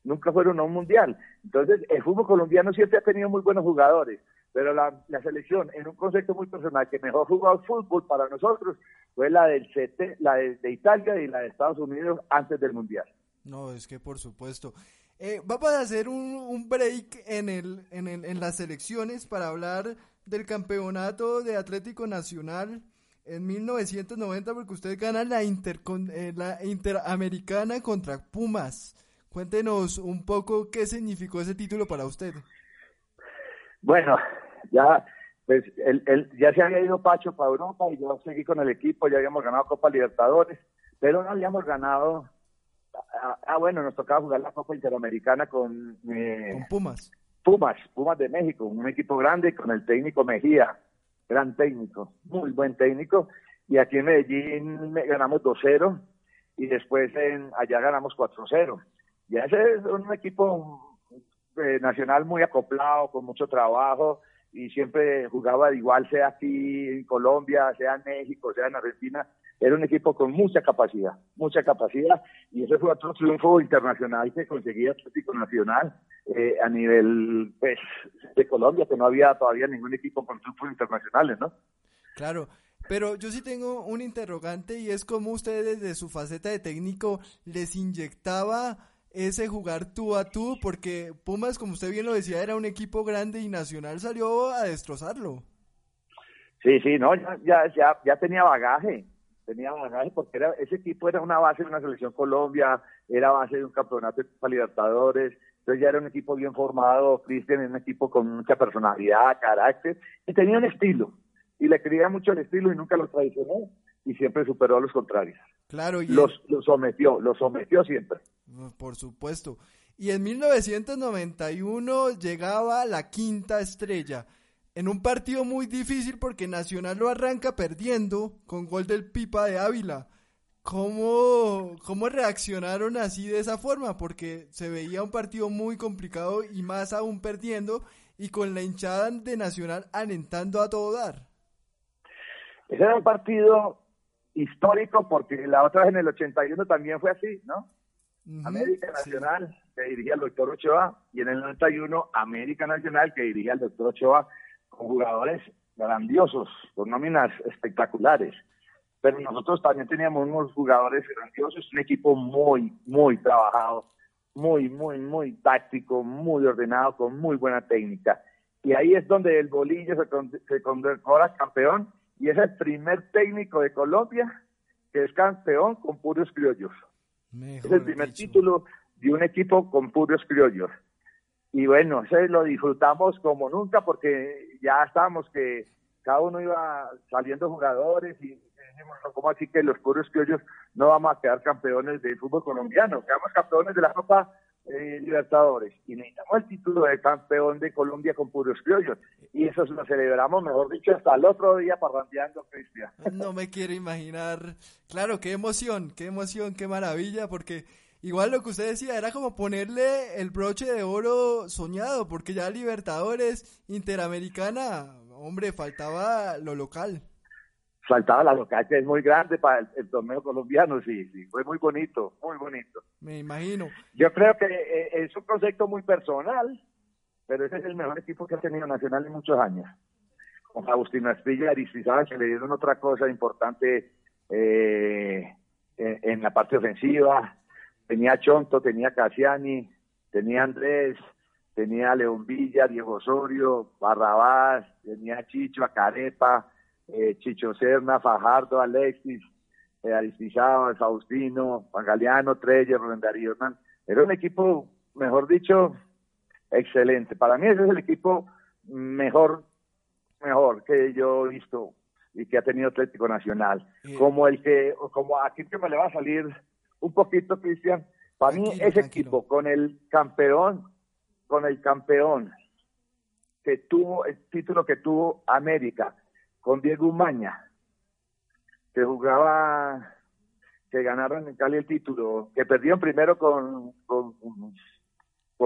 B: Nunca fueron a un mundial. Entonces, el fútbol colombiano siempre ha tenido muy buenos jugadores, pero la, selección, en un concepto muy personal, que mejor jugó al fútbol para nosotros fue la del CT, la de, Italia y la de Estados Unidos antes del Mundial.
A: No, es que por supuesto. Eh, vamos a hacer un, break en, el, en, el, en las selecciones para hablar del campeonato de Atlético Nacional en 1990 porque usted gana la, inter, eh, la Interamericana contra Pumas. Cuéntenos un poco qué significó ese título para usted.
B: Bueno, ya pues el, ya se había ido Pacho para Europa y yo seguí con el equipo, ya habíamos ganado Copa Libertadores, pero no habíamos ganado. Ah, ah bueno, nos tocaba jugar la Copa Interamericana con,
A: eh, con Pumas.
B: Pumas, Pumas de México, un equipo grande con el técnico Mejía, gran técnico, muy buen técnico. Y aquí en Medellín ganamos 2-0 y después en, allá ganamos 4-0. Y ese es un equipo eh, nacional muy acoplado, con mucho trabajo y siempre jugaba igual, sea aquí en Colombia, sea en México, sea en Argentina. Era un equipo con mucha capacidad, mucha capacidad, y ese fue otro triunfo internacional que conseguía Atlético Nacional eh, a nivel pues, de Colombia, que no había todavía ningún equipo con triunfos internacionales, ¿no?
A: Claro, pero yo sí tengo un interrogante y es cómo ustedes desde su faceta de técnico les inyectaba ese jugar tú a tú, porque Pumas, como usted bien lo decía, era un equipo grande y Nacional salió a destrozarlo.
B: Sí, sí, no, ya, ya, ya tenía bagaje, tenía bagaje porque era, ese equipo era una base de una selección Colombia, era base de un campeonato de Copa Libertadores, entonces ya era un equipo bien formado, Cristian era un equipo con mucha personalidad, carácter, y tenía un estilo, y le creía mucho el estilo y nunca lo traicionó, y siempre superó a los contrarios.
A: Claro, y
B: los, los sometió, los sometió siempre.
A: Por supuesto. Y en 1991 llegaba la quinta estrella. En un partido muy difícil porque Nacional lo arranca perdiendo con gol del Pipa de Ávila. ¿Cómo, ¿Cómo reaccionaron así de esa forma? Porque se veía un partido muy complicado y más aún perdiendo y con la hinchada de Nacional alentando a todo dar.
B: Ese era un partido histórico porque la otra vez en el 81 también fue así, ¿no? América Nacional, que dirigía el doctor Ochoa, y en el 91 América Nacional, que dirigía el doctor Ochoa, con jugadores grandiosos, con nóminas espectaculares. Pero nosotros también teníamos unos jugadores grandiosos, un equipo muy, muy trabajado, muy, muy, muy táctico, muy ordenado, con muy buena técnica. Y ahí es donde el bolillo se, se condecora campeón y es el primer técnico de Colombia que es campeón con puros criollos es el primer título de un equipo con puros criollos. Y bueno, ese lo disfrutamos como nunca porque ya estábamos que cada uno iba saliendo jugadores y dijimos, ¿cómo así que los puros criollos no vamos a quedar campeones del fútbol colombiano? Quedamos campeones de la Copa eh, Libertadores y necesitamos el título de campeón de Colombia con puros criollos. Y eso lo celebramos, mejor dicho, hasta el otro día parrandeando, Cristian.
A: No me quiero imaginar. Claro, qué emoción, qué emoción, qué maravilla, porque igual lo que usted decía era como ponerle el broche de oro soñado, porque ya Libertadores, Interamericana, hombre, faltaba lo local
B: faltaba la local que es muy grande para el, torneo colombiano, sí, sí, fue muy bonito, muy bonito.
A: Me imagino.
B: Yo creo que eh, es un concepto muy personal, pero ese es el mejor equipo que ha tenido Nacional en muchos años. Con Agustín Astilla y Aristizábal que le dieron otra cosa importante eh, en, la parte ofensiva. Tenía Chonto, tenía Casiani, tenía Andrés, tenía León Villa, Diego Osorio, Barrabás, tenía Chicho, Acarepa, eh, Chicho Serna, Fajardo, Alexis, eh, Aristizábal, Faustino, Juan Galeano, Treyer, Rubén Darío Era un equipo, mejor dicho, excelente. Para mí ese es el equipo mejor, mejor que yo he visto y que ha tenido Atlético Nacional. Como el que, como aquí que me le va a salir un poquito, Cristian, para mí ese equipo con el campeón, con el campeón que tuvo, el título que tuvo América, con Diego Umaña, que jugaba, que ganaron en Cali el título, que perdieron primero con, con,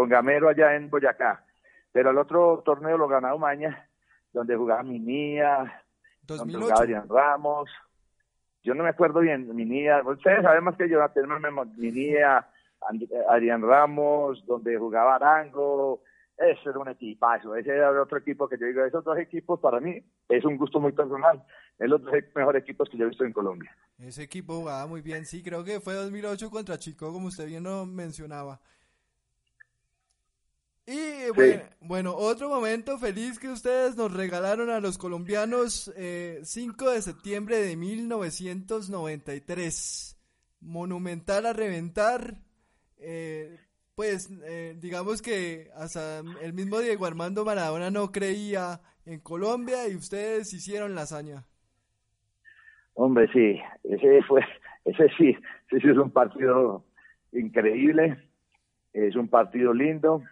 B: Gamero allá en Boyacá, pero el otro torneo lo ganó Umaña, donde jugaba Minía, donde jugaba Adrián Ramos, yo no me acuerdo bien, Minía, ustedes saben más que yo, tenemos Minía, Adrián Ramos, donde jugaba Arango, ese era un equipazo, ese era otro equipo que yo digo, esos dos equipos para mí es un gusto muy personal, es los dos mejores equipos que yo he visto en Colombia.
A: Ese equipo jugaba muy bien, sí, creo que fue 2008 contra Chico, como usted bien lo mencionaba. Y bueno, otro momento feliz que ustedes nos regalaron a los colombianos, eh, 5 de septiembre de 1993. Monumental a reventar. Eh, pues eh, digamos que hasta el mismo Diego Armando Maradona no creía en Colombia y ustedes hicieron la hazaña.
B: Hombre, sí, ese fue, ese sí, ese sí es un partido increíble, es un partido lindo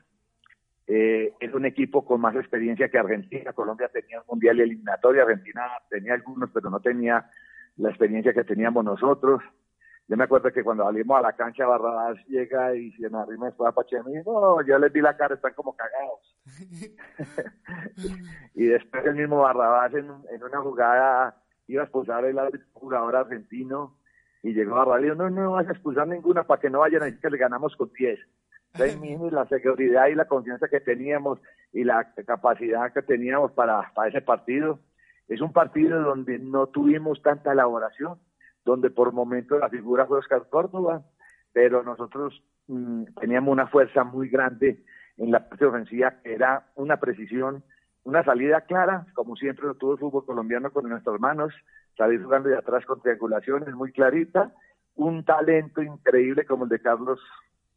B: eh, es un equipo con más experiencia que Argentina. Colombia tenía un mundial eliminatorio, Argentina tenía algunos, pero no tenía la experiencia que teníamos nosotros. Yo me acuerdo que cuando salimos a la cancha, Barrabás llega y se me arrima después a Pachema y no, yo les di la cara, están como cagados. [laughs] y después el mismo Barrabás en, una jugada iba a expulsar el jugador argentino y llegó Barrabás y dijo, no, no vas a expulsar ninguna para que no vayan a decir que le ganamos con 10 la seguridad y la confianza que teníamos y la capacidad que teníamos para, para ese partido. Es un partido donde no tuvimos tanta elaboración, donde por momentos la figura fue Oscar Córdoba, pero nosotros mm, teníamos una fuerza muy grande en la parte ofensiva que era una precisión, una salida clara, como siempre lo tuvo el fútbol colombiano con nuestras manos, salir jugando de atrás con triangulaciones muy clarita, un talento increíble como el de Carlos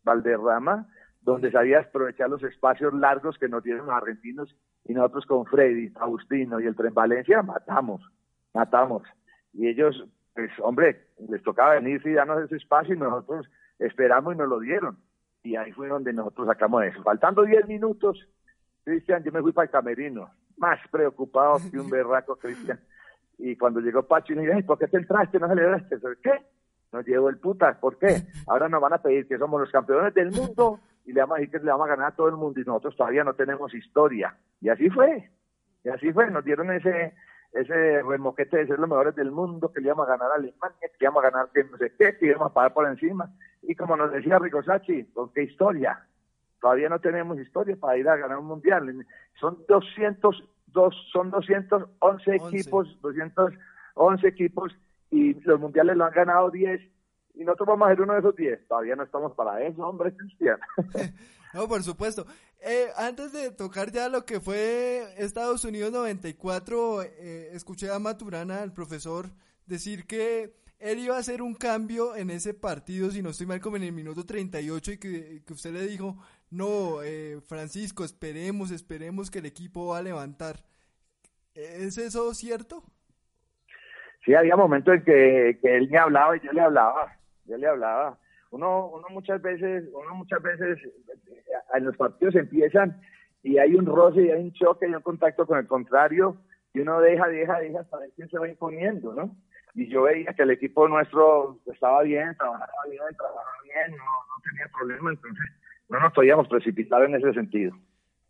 B: Valderrama, donde sabía aprovechar los espacios largos que nos dieron los argentinos y nosotros con Freddy, Agustino y el Tren Valencia matamos, matamos. Y ellos, pues hombre, les tocaba venir y darnos ese espacio y nosotros esperamos y nos lo dieron. Y ahí fue donde nosotros sacamos eso. Faltando 10 minutos, Cristian, yo me fui para el camerino, más preocupado que un berraco, Cristian. Y cuando llegó Pacho y me dijo, ¿por qué te entraste? ¿No celebraste? ¿Qué? Nos llevó el puta. ¿Por qué? [laughs] Ahora nos van a pedir que somos los campeones del mundo y le vamos a decir que le vamos a ganar a todo el mundo y nosotros todavía no tenemos historia. Y así fue. Y así fue. Nos dieron ese ese remoquete de ser los mejores del mundo, que le íbamos a ganar a Alemania, que íbamos a ganar que no sé qué, que íbamos a pagar por encima. Y como nos decía Rico Sachi, ¿con qué historia? Todavía no tenemos historia para ir a ganar un mundial. Son 202, son 211 equipos, 211 equipos y los mundiales lo han ganado 10 y nosotros vamos a ser uno de esos 10. Todavía no estamos para eso, hombre, Cristian. [laughs]
A: no, por supuesto. Eh, antes de tocar ya lo que fue Estados Unidos 94, eh, escuché a Maturana, el profesor, decir que él iba a hacer un cambio en ese partido, si no estoy mal, como en el minuto 38, y que, que usted le dijo, no, eh, Francisco, esperemos, esperemos que el equipo va a levantar. ¿Es eso cierto?
B: Sí había momentos en que, él me hablaba y yo le hablaba, yo le hablaba. Uno, uno muchas veces, uno muchas veces eh, en los partidos empiezan y hay un roce y hay un choque y un contacto con el contrario y uno deja, deja, deja hasta ver quién se va imponiendo, ¿no? Y yo veía que el equipo nuestro estaba bien, trabajaba bien, trabajaba bien, no, no tenía problema, entonces no nos podíamos precipitar en ese sentido.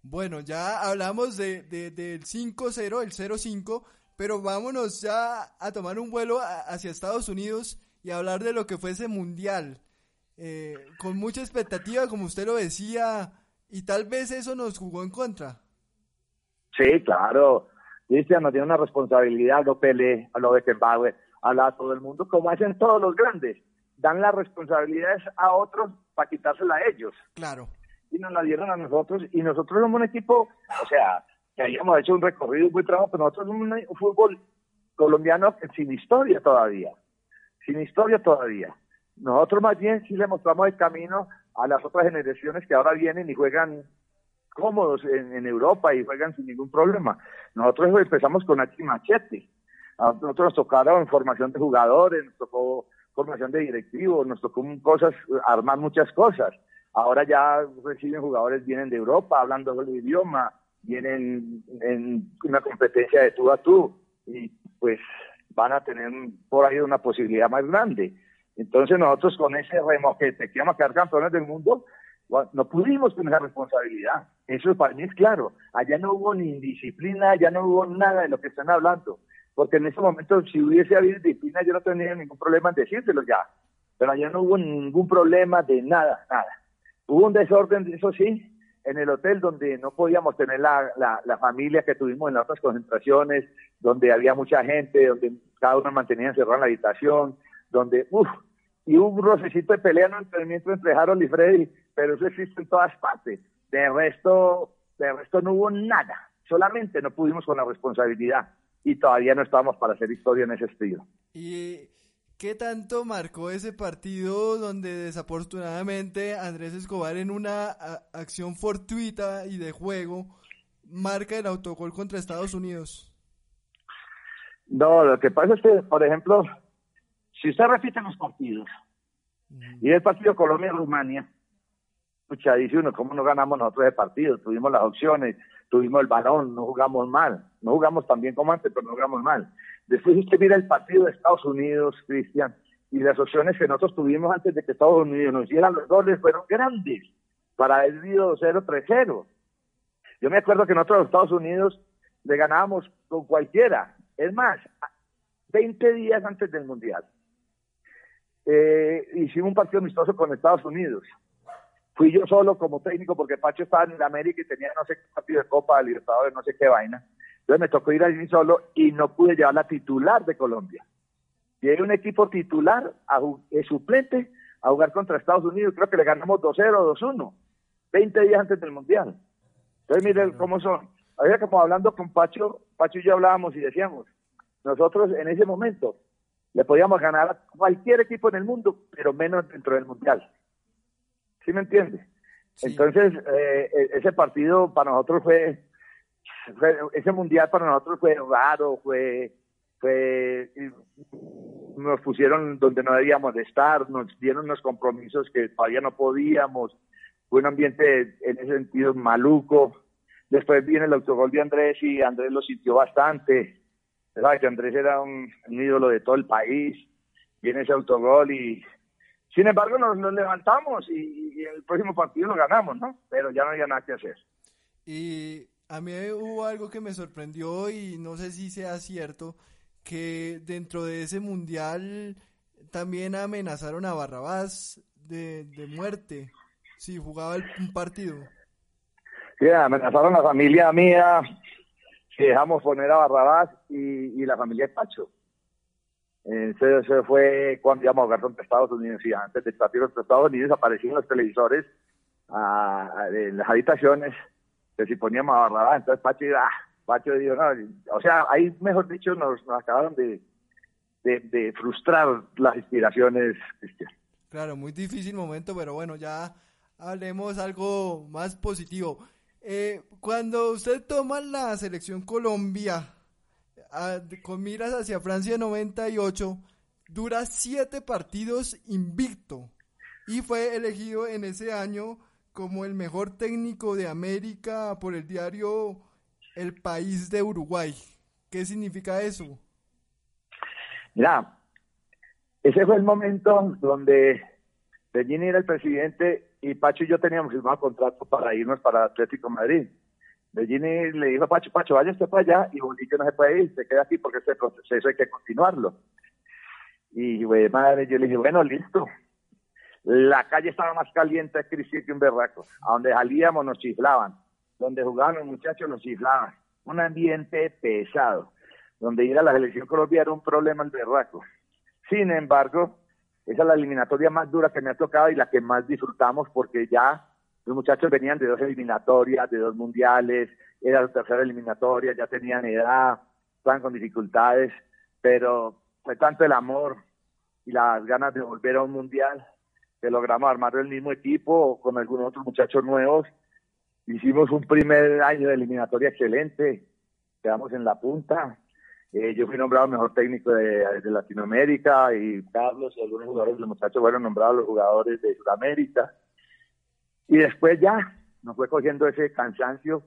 A: Bueno, ya hablamos de, de del 5-0, el 0-5, pero vámonos ya a tomar un vuelo hacia Estados Unidos y hablar de lo que fue ese mundial. Eh, con mucha expectativa, como usted lo decía, y tal vez eso nos jugó en contra.
B: Sí, claro. Cristian nos tiene una responsabilidad, lo Pele, a lo Beckenbauer, a todo el mundo, como hacen todos los grandes. Dan las responsabilidades a otros para quitársela a ellos.
A: Claro.
B: Y nos la dieron a nosotros, y nosotros somos un equipo, o sea, que hayamos hecho un recorrido muy trabajo, pero nosotros somos un fútbol colombiano sin historia todavía, sin historia todavía. Nosotros más bien sí le mostramos el camino a las otras generaciones que ahora vienen y juegan cómodos en, Europa y juegan sin ningún problema. Nosotros empezamos con aquí machete. A nosotros nos tocaron formación de jugadores, nos tocó formación de directivos, nos tocó cosas, armar muchas cosas. Ahora ya reciben jugadores, vienen de Europa, hablando el idioma, vienen en una competencia de tú a tú y pues van a tener por ahí una posibilidad más grande. Entonces nosotros con ese remoquete que íbamos a quedar campeones del mundo, no pudimos tener esa responsabilidad. Eso para mí es claro. Allá no hubo ni disciplina, allá no hubo nada de lo que están hablando. Porque en ese momento, si hubiese habido disciplina, yo no tendría ningún problema en decírselo ya. Pero allá no hubo ningún problema de nada, nada. Hubo un desorden, eso sí, en el hotel donde no podíamos tener la, la, familia que tuvimos en las otras concentraciones, donde había mucha gente, donde cada uno mantenía encerrado en la habitación, donde, uff, y un rocecito de pelea en el entrenamiento entre Harold y Freddy, pero eso existe en todas partes. De resto, de resto no hubo nada, solamente no pudimos con la responsabilidad y todavía no estábamos para hacer historia en ese estilo.
A: ¿Y qué tanto marcó ese partido donde desafortunadamente Andrés Escobar en una acción fortuita y de juego marca el autogol contra Estados Unidos?
B: No, lo que pasa es que, por ejemplo, si usted repite los partidos, y el partido Colombia-Rumania, escucha, dice uno, ¿cómo no ganamos nosotros ese partido? Tuvimos las opciones, tuvimos el balón, no jugamos mal, no jugamos tan bien como antes, pero no jugamos mal. Después usted mira el partido de Estados Unidos, Cristian, y las opciones que nosotros tuvimos antes de que Estados Unidos nos dieran los goles fueron grandes para haber ido 0-3-0. Yo me acuerdo que nosotros a Estados Unidos le ganábamos con cualquiera. Es más, 20 días antes del Mundial. Eh, hicimos un partido amistoso con Estados Unidos. Fui yo solo como técnico porque Pacho estaba en América y tenía no sé qué partido de Copa, Libertadores, no sé qué vaina. Entonces me tocó ir allí solo y no pude llevar la titular de Colombia. Hay un equipo titular, a, suplente, a jugar contra Estados Unidos. Creo que le ganamos 2-0, 2-1, 20 días antes del Mundial. Entonces miren cómo son. Había como hablando con Pacho, Pacho y yo hablábamos y decíamos, nosotros en ese momento le podíamos ganar a cualquier equipo en el mundo, pero menos dentro del Mundial. ¿Sí me entiende? Entonces, eh, e-, ese partido para nosotros fue, ese Mundial para nosotros fue raro, fue, fue, nos pusieron donde no debíamos de estar, nos dieron unos compromisos que todavía no podíamos, fue un ambiente en ese sentido maluco. Después viene el autogol de Andrés y Andrés lo sintió bastante que Andrés era un, ídolo de todo el país, viene ese autogol y sin embargo nos, levantamos y, el próximo partido lo ganamos, ¿no? Pero ya no había nada que hacer.
A: Y a mí hubo algo que me sorprendió y no sé si sea cierto, que dentro de ese mundial también amenazaron a Barrabás de, de muerte si jugaba un partido.
B: Sí, amenazaron a la familia mía, dejamos poner a Barrabás y, la familia de Pacho. Eso, fue cuando íbamos a jugar contra Estados Unidos y antes de partido contra Estados Unidos aparecían los televisores en las habitaciones que si poníamos a Barrabás, entonces Pacho iba, ah, Pacho dijo, no, o sea, ahí mejor dicho nos, acabaron de, de, frustrar las inspiraciones, Cristian.
A: Claro, muy difícil momento, pero bueno, ya hablemos algo más positivo. Eh, cuando usted toma la selección Colombia con miras hacia Francia 98, dura siete partidos invicto y fue elegido en ese año como el mejor técnico de América por el diario El País de Uruguay. ¿Qué significa eso?
B: Mira, ese fue el momento donde Bellini era el presidente y Pacho y yo teníamos firmado contrato para irnos para Atlético Madrid. Bellini le dijo a Pacho, Pacho, vaya usted para allá y Bolillo no se puede ir, se queda aquí porque este proceso hay que continuarlo. Y güey, madre, yo le dije, bueno, listo. La calle estaba más caliente que un berraco. A donde salíamos nos chiflaban. Donde jugaban los muchachos nos chiflaban. Un ambiente pesado. Donde ir a la selección colombiana era un problema el berraco. Sin embargo, esa es la eliminatoria más dura que me ha tocado y la que más disfrutamos porque ya los muchachos venían de dos eliminatorias, de dos mundiales, era la tercera eliminatoria, ya tenían edad, estaban con dificultades, pero fue tanto el amor y las ganas de volver a un mundial que logramos armar el mismo equipo con algunos otros muchachos nuevos. Hicimos un primer año de eliminatoria excelente, quedamos en la punta, eh, yo fui nombrado mejor técnico de, Latinoamérica y Carlos y algunos jugadores de los muchachos fueron nombrados los jugadores de Sudamérica. Y después ya nos fue cogiendo ese cansancio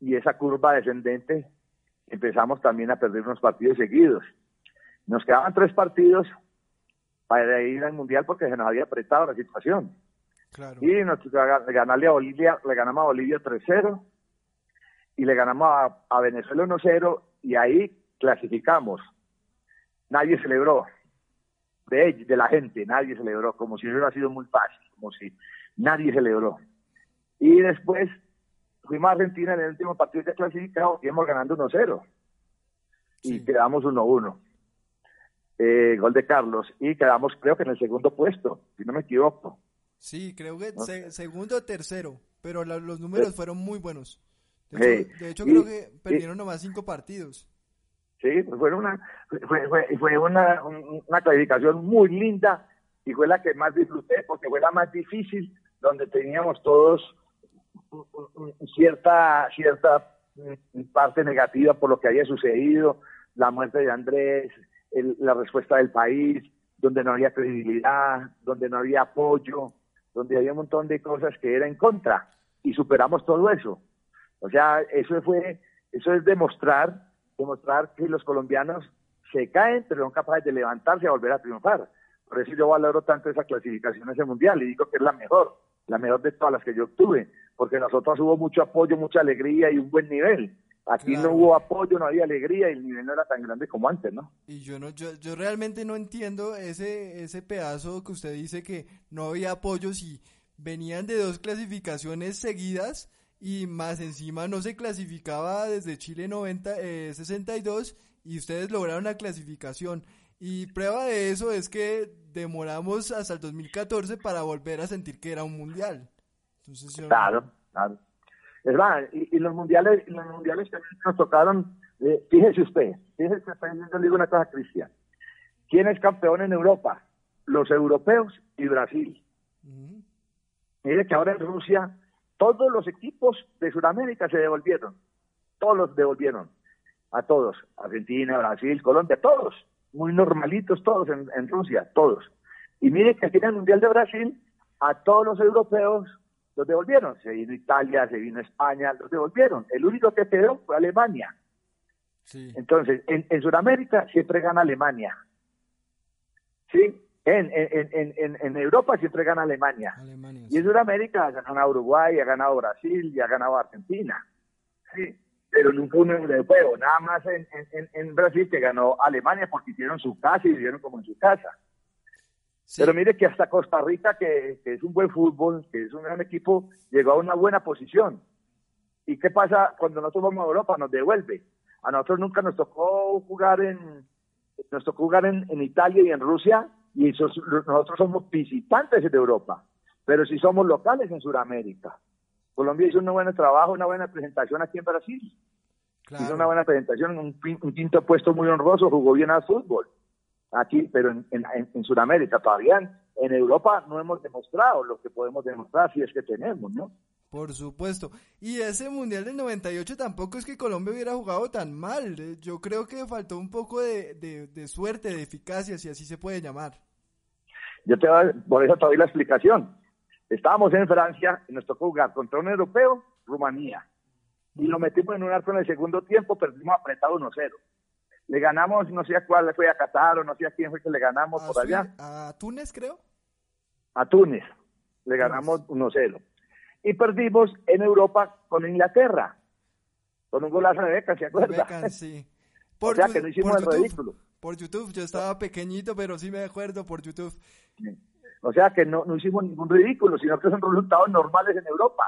B: y esa curva descendente. Empezamos también a perder unos partidos seguidos. Nos quedaban tres partidos para ir al Mundial porque se nos había apretado la situación. Y nos ganarle a Bolivia, le ganamos a Bolivia 3-0 y le ganamos a, a Venezuela 1-0 y ahí clasificamos. Nadie celebró, de, de la gente, nadie celebró, como si hubiera sido muy fácil, como si nadie celebró. Y después fuimos a Argentina en el último partido de clasificado y íbamos ganando 1-0. Y quedamos 1-1. Eh, gol de Carlos. Y quedamos, creo que en el segundo puesto, si no me equivoco.
A: Sí, creo que segundo o tercero, pero los números fueron muy buenos. De hecho, creo que perdieron nomás cinco partidos.
B: Sí, fue una, fue, fue, fue una, una clasificación muy linda y fue la que más disfruté porque fue la más difícil, donde teníamos todos cierta, cierta parte negativa por lo que había sucedido, la muerte de Andrés, la respuesta del país, donde no había credibilidad, donde no había apoyo, donde había un montón de cosas que era en contra y superamos todo eso. O sea, eso fue, eso es demostrar, demostrar que los colombianos se caen, pero son capaces de levantarse y volver a triunfar. Por eso yo valoro tanto esa clasificación a ese mundial y digo que es la mejor, la mejor de todas las que yo obtuve, porque nosotros hubo mucho apoyo, mucha alegría y un buen nivel. Aquí no hubo apoyo, no había alegría y el nivel no era tan grande como antes, ¿no?
A: Y yo no, yo, yo realmente no entiendo ese, ese pedazo que usted dice que no había apoyo si venían de dos clasificaciones seguidas y más encima no se clasificaba desde Chile 90, 62 eh, y ustedes lograron la clasificación. Y prueba de eso es que demoramos hasta el 2014 para volver a sentir que era un mundial.
B: Entonces, Claro, claro. Es verdad, y, los mundiales los mundiales también nos tocaron, eh, fíjese usted, fíjese usted, yo le digo una cosa, Cristian. ¿Quién es campeón en Europa? Los europeos y Brasil. Mire que ahora en Rusia todos los equipos de Sudamérica se devolvieron, todos los devolvieron, a todos, Argentina, Brasil, Colombia, todos, muy normalitos todos en, Rusia, todos. Y mire que aquí en el Mundial de Brasil, a todos los europeos los devolvieron, se vino Italia, se vino España, los devolvieron. El único que quedó fue Alemania. Entonces, en, en Sudamérica siempre gana Alemania. ¿Sí? En, en, en, en, Europa siempre gana Alemania. y en Sudamérica ha ganado Uruguay, ha ganado Brasil y ha ganado Argentina. Sí, pero nunca un europeo. Nada más en, Brasil que ganó Alemania porque hicieron su casa y vivieron como en su casa. Pero mire que hasta Costa Rica, que, que, es un buen fútbol, que es un gran equipo, llegó a una buena posición. ¿Y qué pasa cuando nosotros vamos a Europa? Nos devuelve. A nosotros nunca nos tocó jugar en, nos tocó jugar en, en Italia y en Rusia y nosotros somos visitantes de Europa, pero si somos locales en Sudamérica. Colombia hizo un buen trabajo, una buena presentación aquí en Brasil. Hizo una buena presentación, un, un, quinto puesto muy honroso, jugó bien al fútbol. Aquí, pero en, en, Sudamérica todavía en, Europa no hemos demostrado lo que podemos demostrar si es que tenemos, ¿no?
A: Por supuesto. Y ese Mundial del 98 tampoco es que Colombia hubiera jugado tan mal. Yo creo que faltó un poco de, de suerte, de eficacia, si así se puede llamar.
B: Yo te voy, por eso te doy la explicación. Estábamos en Francia y nos tocó jugar contra un europeo, Rumanía. Y lo metimos en un arco en el segundo tiempo, perdimos apretado 1-0. Le ganamos, no sé a cuál fue, a Qatar o no sé a quién fue que le ganamos por allá.
A: A Túnez, creo.
B: A Túnez. Le ganamos 1-0. Y perdimos en Europa con Inglaterra. Con un golazo de Beckham, ¿se acuerda? Beckham,
A: sí.
B: Por [laughs] o sea, que no hicimos el ridículo
A: por YouTube. Yo estaba pequeñito, pero sí me acuerdo por YouTube.
B: O sea que no, no hicimos ningún ridículo, sino que son resultados normales en Europa.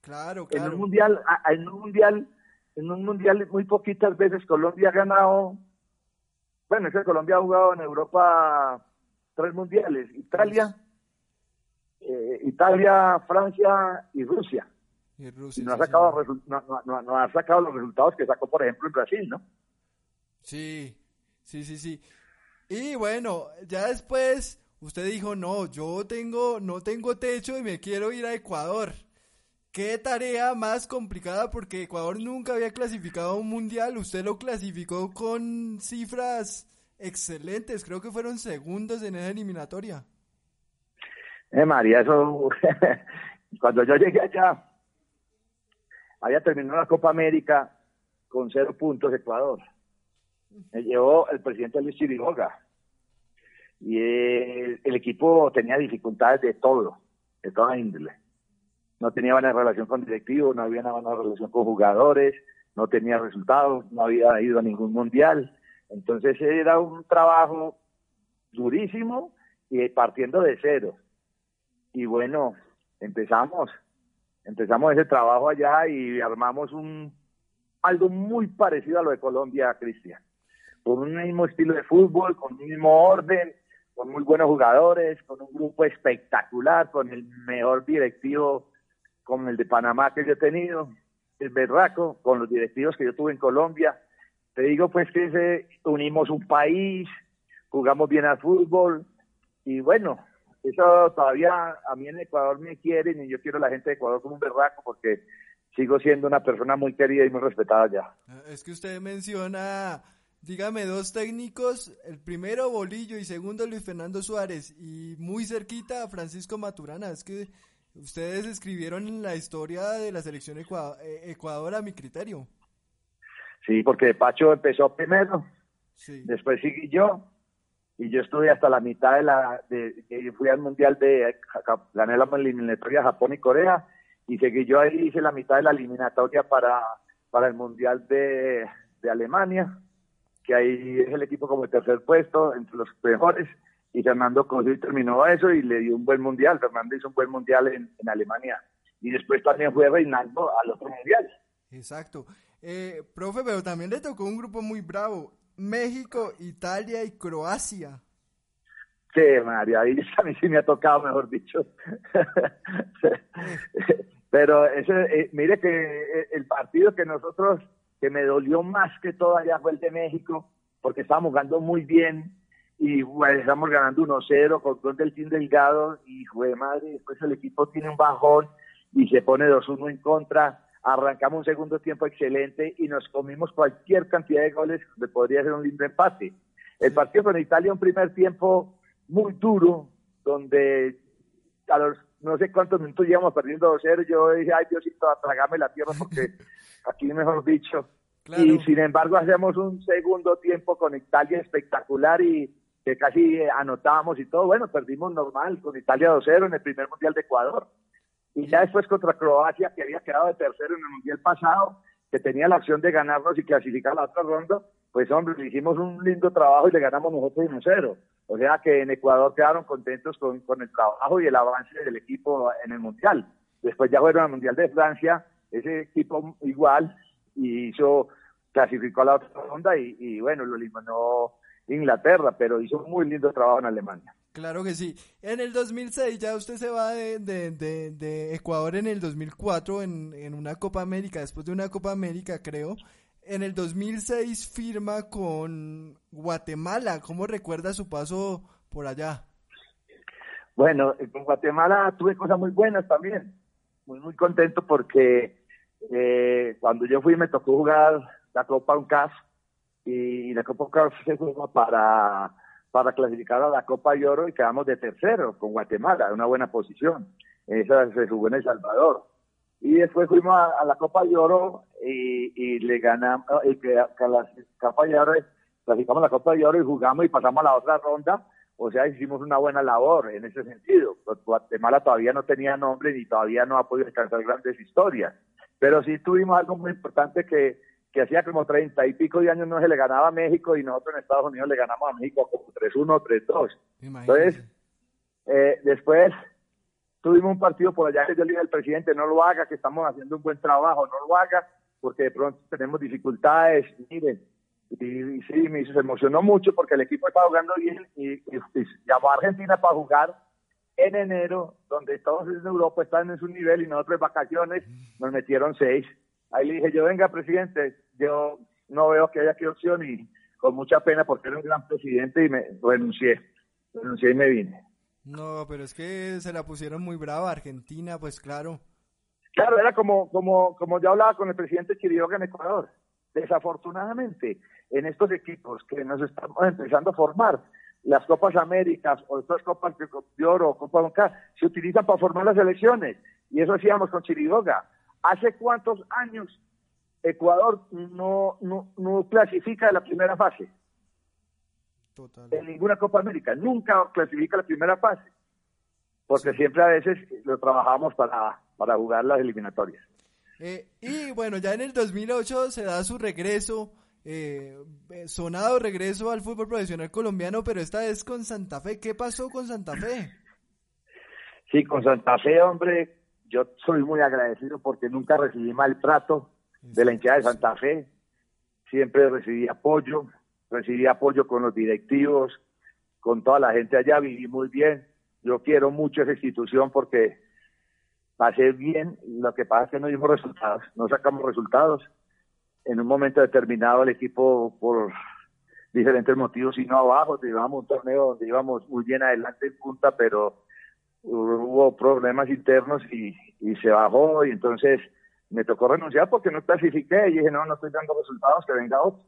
A: Claro, claro.
B: En un mundial, en un mundial, en un mundial muy poquitas veces Colombia ha ganado. Bueno, es que Colombia ha jugado en Europa tres mundiales: Italia, eh, Italia, Francia y Rusia. Y, Rusia, no, ha sacado, no, no ha sacado los resultados que sacó, por ejemplo, en Brasil, ¿no?
A: Sí, Sí, sí, sí. Y bueno, ya después usted dijo, no, yo tengo, no tengo techo y me quiero ir a Ecuador. Qué tarea más complicada porque Ecuador nunca había clasificado a un mundial. Usted lo clasificó con cifras excelentes. Creo que fueron segundos en esa eliminatoria.
B: Eh, María, eso. [laughs] cuando yo llegué allá, había terminado la Copa América con cero puntos Ecuador me llevó el presidente Luis Chiriboga. Y el, equipo tenía dificultades de todo, de toda índole. No tenía buena relación con directivos, no había una buena relación con jugadores, no tenía resultados, no había ido a ningún mundial. Entonces era un trabajo durísimo y partiendo de cero. Y bueno, empezamos, Empezamos ese trabajo allá y armamos un algo muy parecido a lo de Colombia, Cristian. Con un mismo estilo de fútbol, con un mismo orden, con muy buenos jugadores, con un grupo espectacular, con el mejor directivo, con el de Panamá que yo he tenido, el Berraco, con los directivos que yo tuve en Colombia. Te digo pues que ese, unimos un país, jugamos bien al fútbol y bueno, eso todavía a mí en Ecuador me quieren y yo quiero a la gente de Ecuador como un berraco porque sigo siendo una persona muy querida y muy respetada ya.
A: Ah, es que usted menciona, dígame, dos técnicos, el primero Bolillo y segundo Luis Fernando Suárez y muy cerquita Francisco Maturana. Es que ustedes escribieron la historia de la selección Ecuador, eh, Ecuador a mi criterio.
B: Sí, porque Pacho empezó primero, después seguí yo y yo estuve hasta la mitad de la, de, fui al mundial de, gané la eliminatoria Japón y Corea y seguí yo ahí, hice la mitad de la eliminatoria para, para el mundial de, de Alemania, que ahí es el equipo como el tercer puesto, entre los mejores, y Fernando Cosi terminó eso y le dio un buen mundial, Fernando hizo un buen mundial en, en Alemania, y después también fue reinando al otro mundial.
A: Exacto. Eh, profe, pero también le tocó un grupo muy bravo. México, Italia y Croacia.
B: Sí, María, ahí [laughs] a mí sí me ha tocado, mejor dicho. [laughs] Pero ese, eh, mire que eh, el partido que nosotros, que me dolió más que todo allá fue el de México, porque estábamos jugando muy bien y bueno, estamos ganando 1-0 con gol del Team Delgado y fue madre, después el equipo tiene un bajón y se pone 2-1 en contra arrancamos un segundo tiempo excelente y nos comimos cualquier cantidad de goles que podría ser un lindo empate. El partido con Italia, un primer tiempo muy duro, donde a los no sé cuántos minutos íbamos perdiendo 2-0, yo dije, ay Diosito, tragame la tierra porque [laughs] aquí mejor dicho. Y sin embargo hacemos un segundo tiempo con Italia espectacular y que casi anotábamos y todo. Bueno, perdimos normal con Italia 2-0 en el primer Mundial de Ecuador y ya después contra Croacia, que había quedado de tercero en el Mundial pasado, que tenía la opción de ganarnos y clasificar la otra ronda, pues hombre, hicimos un lindo trabajo y le ganamos nosotros 1-0. O sea que en Ecuador quedaron contentos con, con el trabajo y el avance del equipo en el Mundial. Después ya fueron al Mundial de Francia, ese equipo igual, y hizo, clasificó a la otra ronda y, y bueno, lo eliminó Inglaterra, pero hizo un muy lindo trabajo en Alemania.
A: Claro que sí. En el 2006 ya usted se va de, de, Ecuador en el 2004 en, en, una Copa América, después de una Copa América creo. En el 2006 firma con Guatemala. ¿Cómo recuerda su paso por allá?
B: Bueno, con Guatemala tuve cosas muy buenas también. Muy, muy contento porque eh, cuando yo fui me tocó jugar la Copa UNCAS y la Copa UNCAS se jugó para para clasificar a la Copa de Oro y quedamos de tercero con Guatemala, una buena posición. Esa se jugó en El Salvador. Y después fuimos a, la Copa de Oro y, le ganamos, y que, la Copa de Oro, clasificamos la Copa de Oro y jugamos y pasamos a la otra ronda. O sea, hicimos una buena labor en ese sentido. Guatemala todavía no tenía nombre ni todavía no ha podido alcanzar grandes historias. Pero sí tuvimos algo muy importante que que hacía como treinta y pico de años no se le ganaba a México y nosotros en Estados Unidos le ganamos a México como 3-1, 3-2. Entonces, eh, después tuvimos un partido por allá que yo le dije al presidente, no lo haga, que estamos haciendo un buen trabajo, no lo haga, porque de pronto tenemos dificultades, miren, y, sí, me se emocionó mucho porque el equipo estaba jugando bien y, llamó a Argentina para jugar en enero, donde todos en Europa están en su nivel y nosotros en vacaciones nos metieron seis. Ahí le dije yo, venga, presidente, yo no veo que haya que opción y con mucha pena porque era un gran presidente y me renuncié, renuncié y me vine.
A: No, pero es que se la pusieron muy brava Argentina, pues claro.
B: Claro, era como, como, como yo hablaba con el presidente Chiriboga en Ecuador. Desafortunadamente, en estos equipos que nos estamos empezando a formar, las Copas Américas o estas Copas de Oro o Copa se utilizan para formar las elecciones. Y eso hacíamos con Chiriboga. ¿Hace cuántos años Ecuador no, no, no clasifica la primera fase? Total. En ninguna Copa América. Nunca clasifica la primera fase. Porque siempre a veces lo trabajamos para, para jugar las eliminatorias.
A: Eh, y bueno, ya en el 2008 se da su regreso, eh, sonado regreso al fútbol profesional colombiano, pero esta vez con Santa Fe. ¿Qué pasó con Santa Fe?
B: Sí, con Santa Fe, hombre, yo soy muy agradecido porque nunca recibí mal trato de la hinchada de Santa Fe. Siempre recibí apoyo, recibí apoyo con los directivos, con toda la gente allá, viví muy bien. Yo quiero mucho esa institución porque pasé bien, lo que pasa es que no dimos resultados, no sacamos resultados. En un momento determinado el equipo, por diferentes motivos, y no abajo, llevamos un torneo donde íbamos muy bien adelante en punta, pero hubo problemas internos y, y se bajó y entonces me tocó renunciar porque no clasifiqué y dije, no, no estoy dando resultados, que venga otro.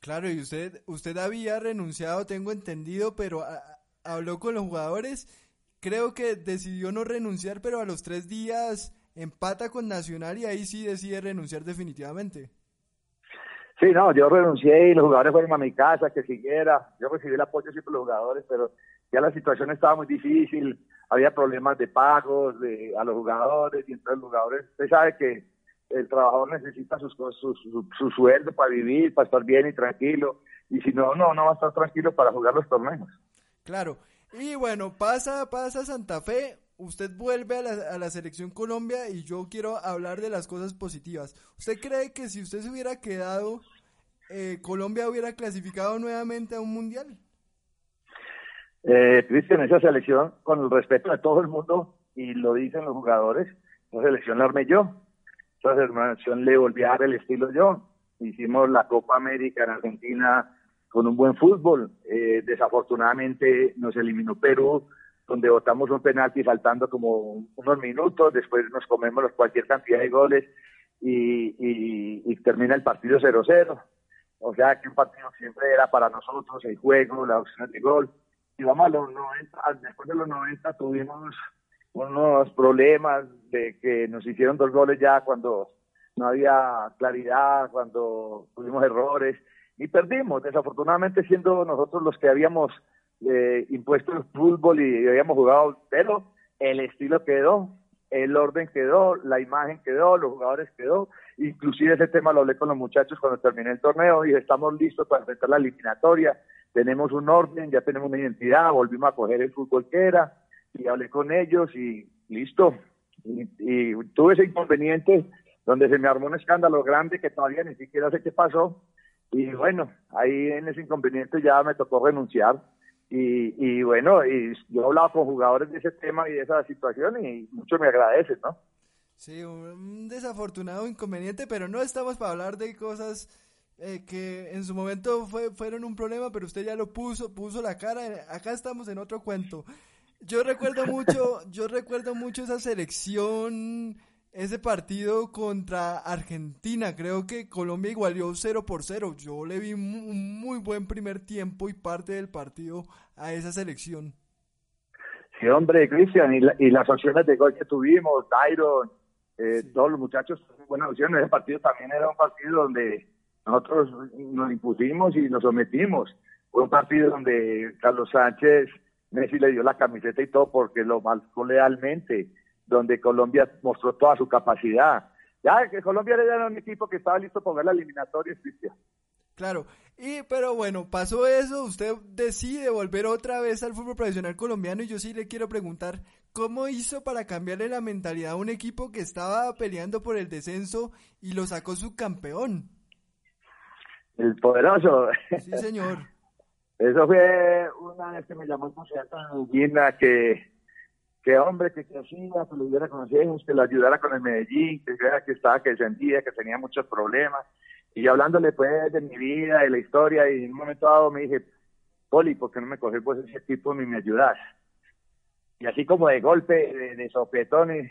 A: Claro, y usted, usted había renunciado, tengo entendido, pero habló con los jugadores creo que decidió no renunciar, pero a los tres días empata con Nacional y ahí sí decide renunciar definitivamente.
B: Sí, no, yo renuncié y los jugadores fueron a mi casa, que siguiera. Yo recibí el apoyo siempre de los jugadores, pero ya la situación estaba muy difícil, había problemas de pagos de, a los jugadores y entonces los jugadores, usted sabe que el trabajador necesita sus, su sueldo para vivir, para estar bien y tranquilo, y si no, no, no va a estar tranquilo para jugar los torneos.
A: Claro, y bueno, pasa, pasa Santa Fe, usted vuelve a la, a la, selección Colombia y yo quiero hablar de las cosas positivas. ¿Usted cree que si usted se hubiera quedado, eh, Colombia hubiera clasificado nuevamente a un mundial?
B: Eh, Cristian, esa selección, con el respeto de todo el mundo, y lo dicen los jugadores, esa selección la armé yo. Esa selección le volví a dar el estilo yo. Hicimos la Copa América en Argentina con un buen fútbol. Eh, desafortunadamente nos eliminó Perú, donde votamos un penalti faltando como unos minutos, después nos comemos cualquier cantidad de goles y, termina el partido 0-0. O sea que un partido siempre era para nosotros, el juego, la opción de gol. Y vamos a los 90, después de los 90 tuvimos unos problemas de que nos hicieron dos goles ya cuando no había claridad, cuando tuvimos errores y perdimos, desafortunadamente siendo nosotros los que habíamos eh, impuesto el fútbol y habíamos jugado, pero el estilo quedó, el orden quedó, la imagen quedó, los jugadores quedó, inclusive ese tema lo hablé con los muchachos cuando terminé el torneo y estamos listos para enfrentar la eliminatoria, tenemos un orden, ya tenemos una identidad, volvimos a coger el fútbol que era y hablé con ellos y listo. Y, y tuve ese inconveniente donde se me armó un escándalo grande que todavía ni siquiera sé qué pasó, y bueno, ahí en ese inconveniente ya me tocó renunciar. Y, y bueno, y yo he hablado con jugadores de ese tema y de esa situación y mucho me agradecen, ¿no?
A: Sí, un desafortunado inconveniente, pero no estamos para hablar de cosas eh, que en su momento fue, fueron un problema, pero usted ya lo puso, puso la cara. Acá estamos en otro cuento. Yo recuerdo mucho, yo recuerdo mucho esa selección ese partido contra Argentina. Creo que Colombia igualó 0 por 0. Yo le vi un muy buen primer tiempo y parte del partido a esa selección.
B: Sí, hombre, Cristian, y, las opciones de gol que tuvimos, Tyron, eh, todos los muchachos, buenas opciones. Ese partido también era un partido donde nosotros nos impusimos y nos sometimos. Fue un partido donde Carlos Sánchez, Messi le dio la camiseta y todo porque lo marcó lealmente donde Colombia mostró toda su capacidad. Ya que Colombia era un equipo que estaba listo para jugar la eliminatoria, Cristian.
A: Claro, y pero bueno, pasó eso, usted decide volver otra vez al fútbol profesional colombiano y yo sí le quiero preguntar, ¿cómo hizo para cambiarle la mentalidad a un equipo que estaba peleando por el descenso y lo sacó su campeón?
B: El poderoso.
A: Sí, señor.
B: Eso fue una vez que me llamó el Medina que que hombre, que crecía, que lo hubiera consejos, que lo ayudara con el Medellín, que que estaba, que descendía, que tenía muchos problemas. Y hablándole pues de mi vida, de la historia, y en un momento dado me dije, Poli, ¿por qué no me coges pues ese equipo ni me ayudas? Y así como de golpe, de, de sopetón, y,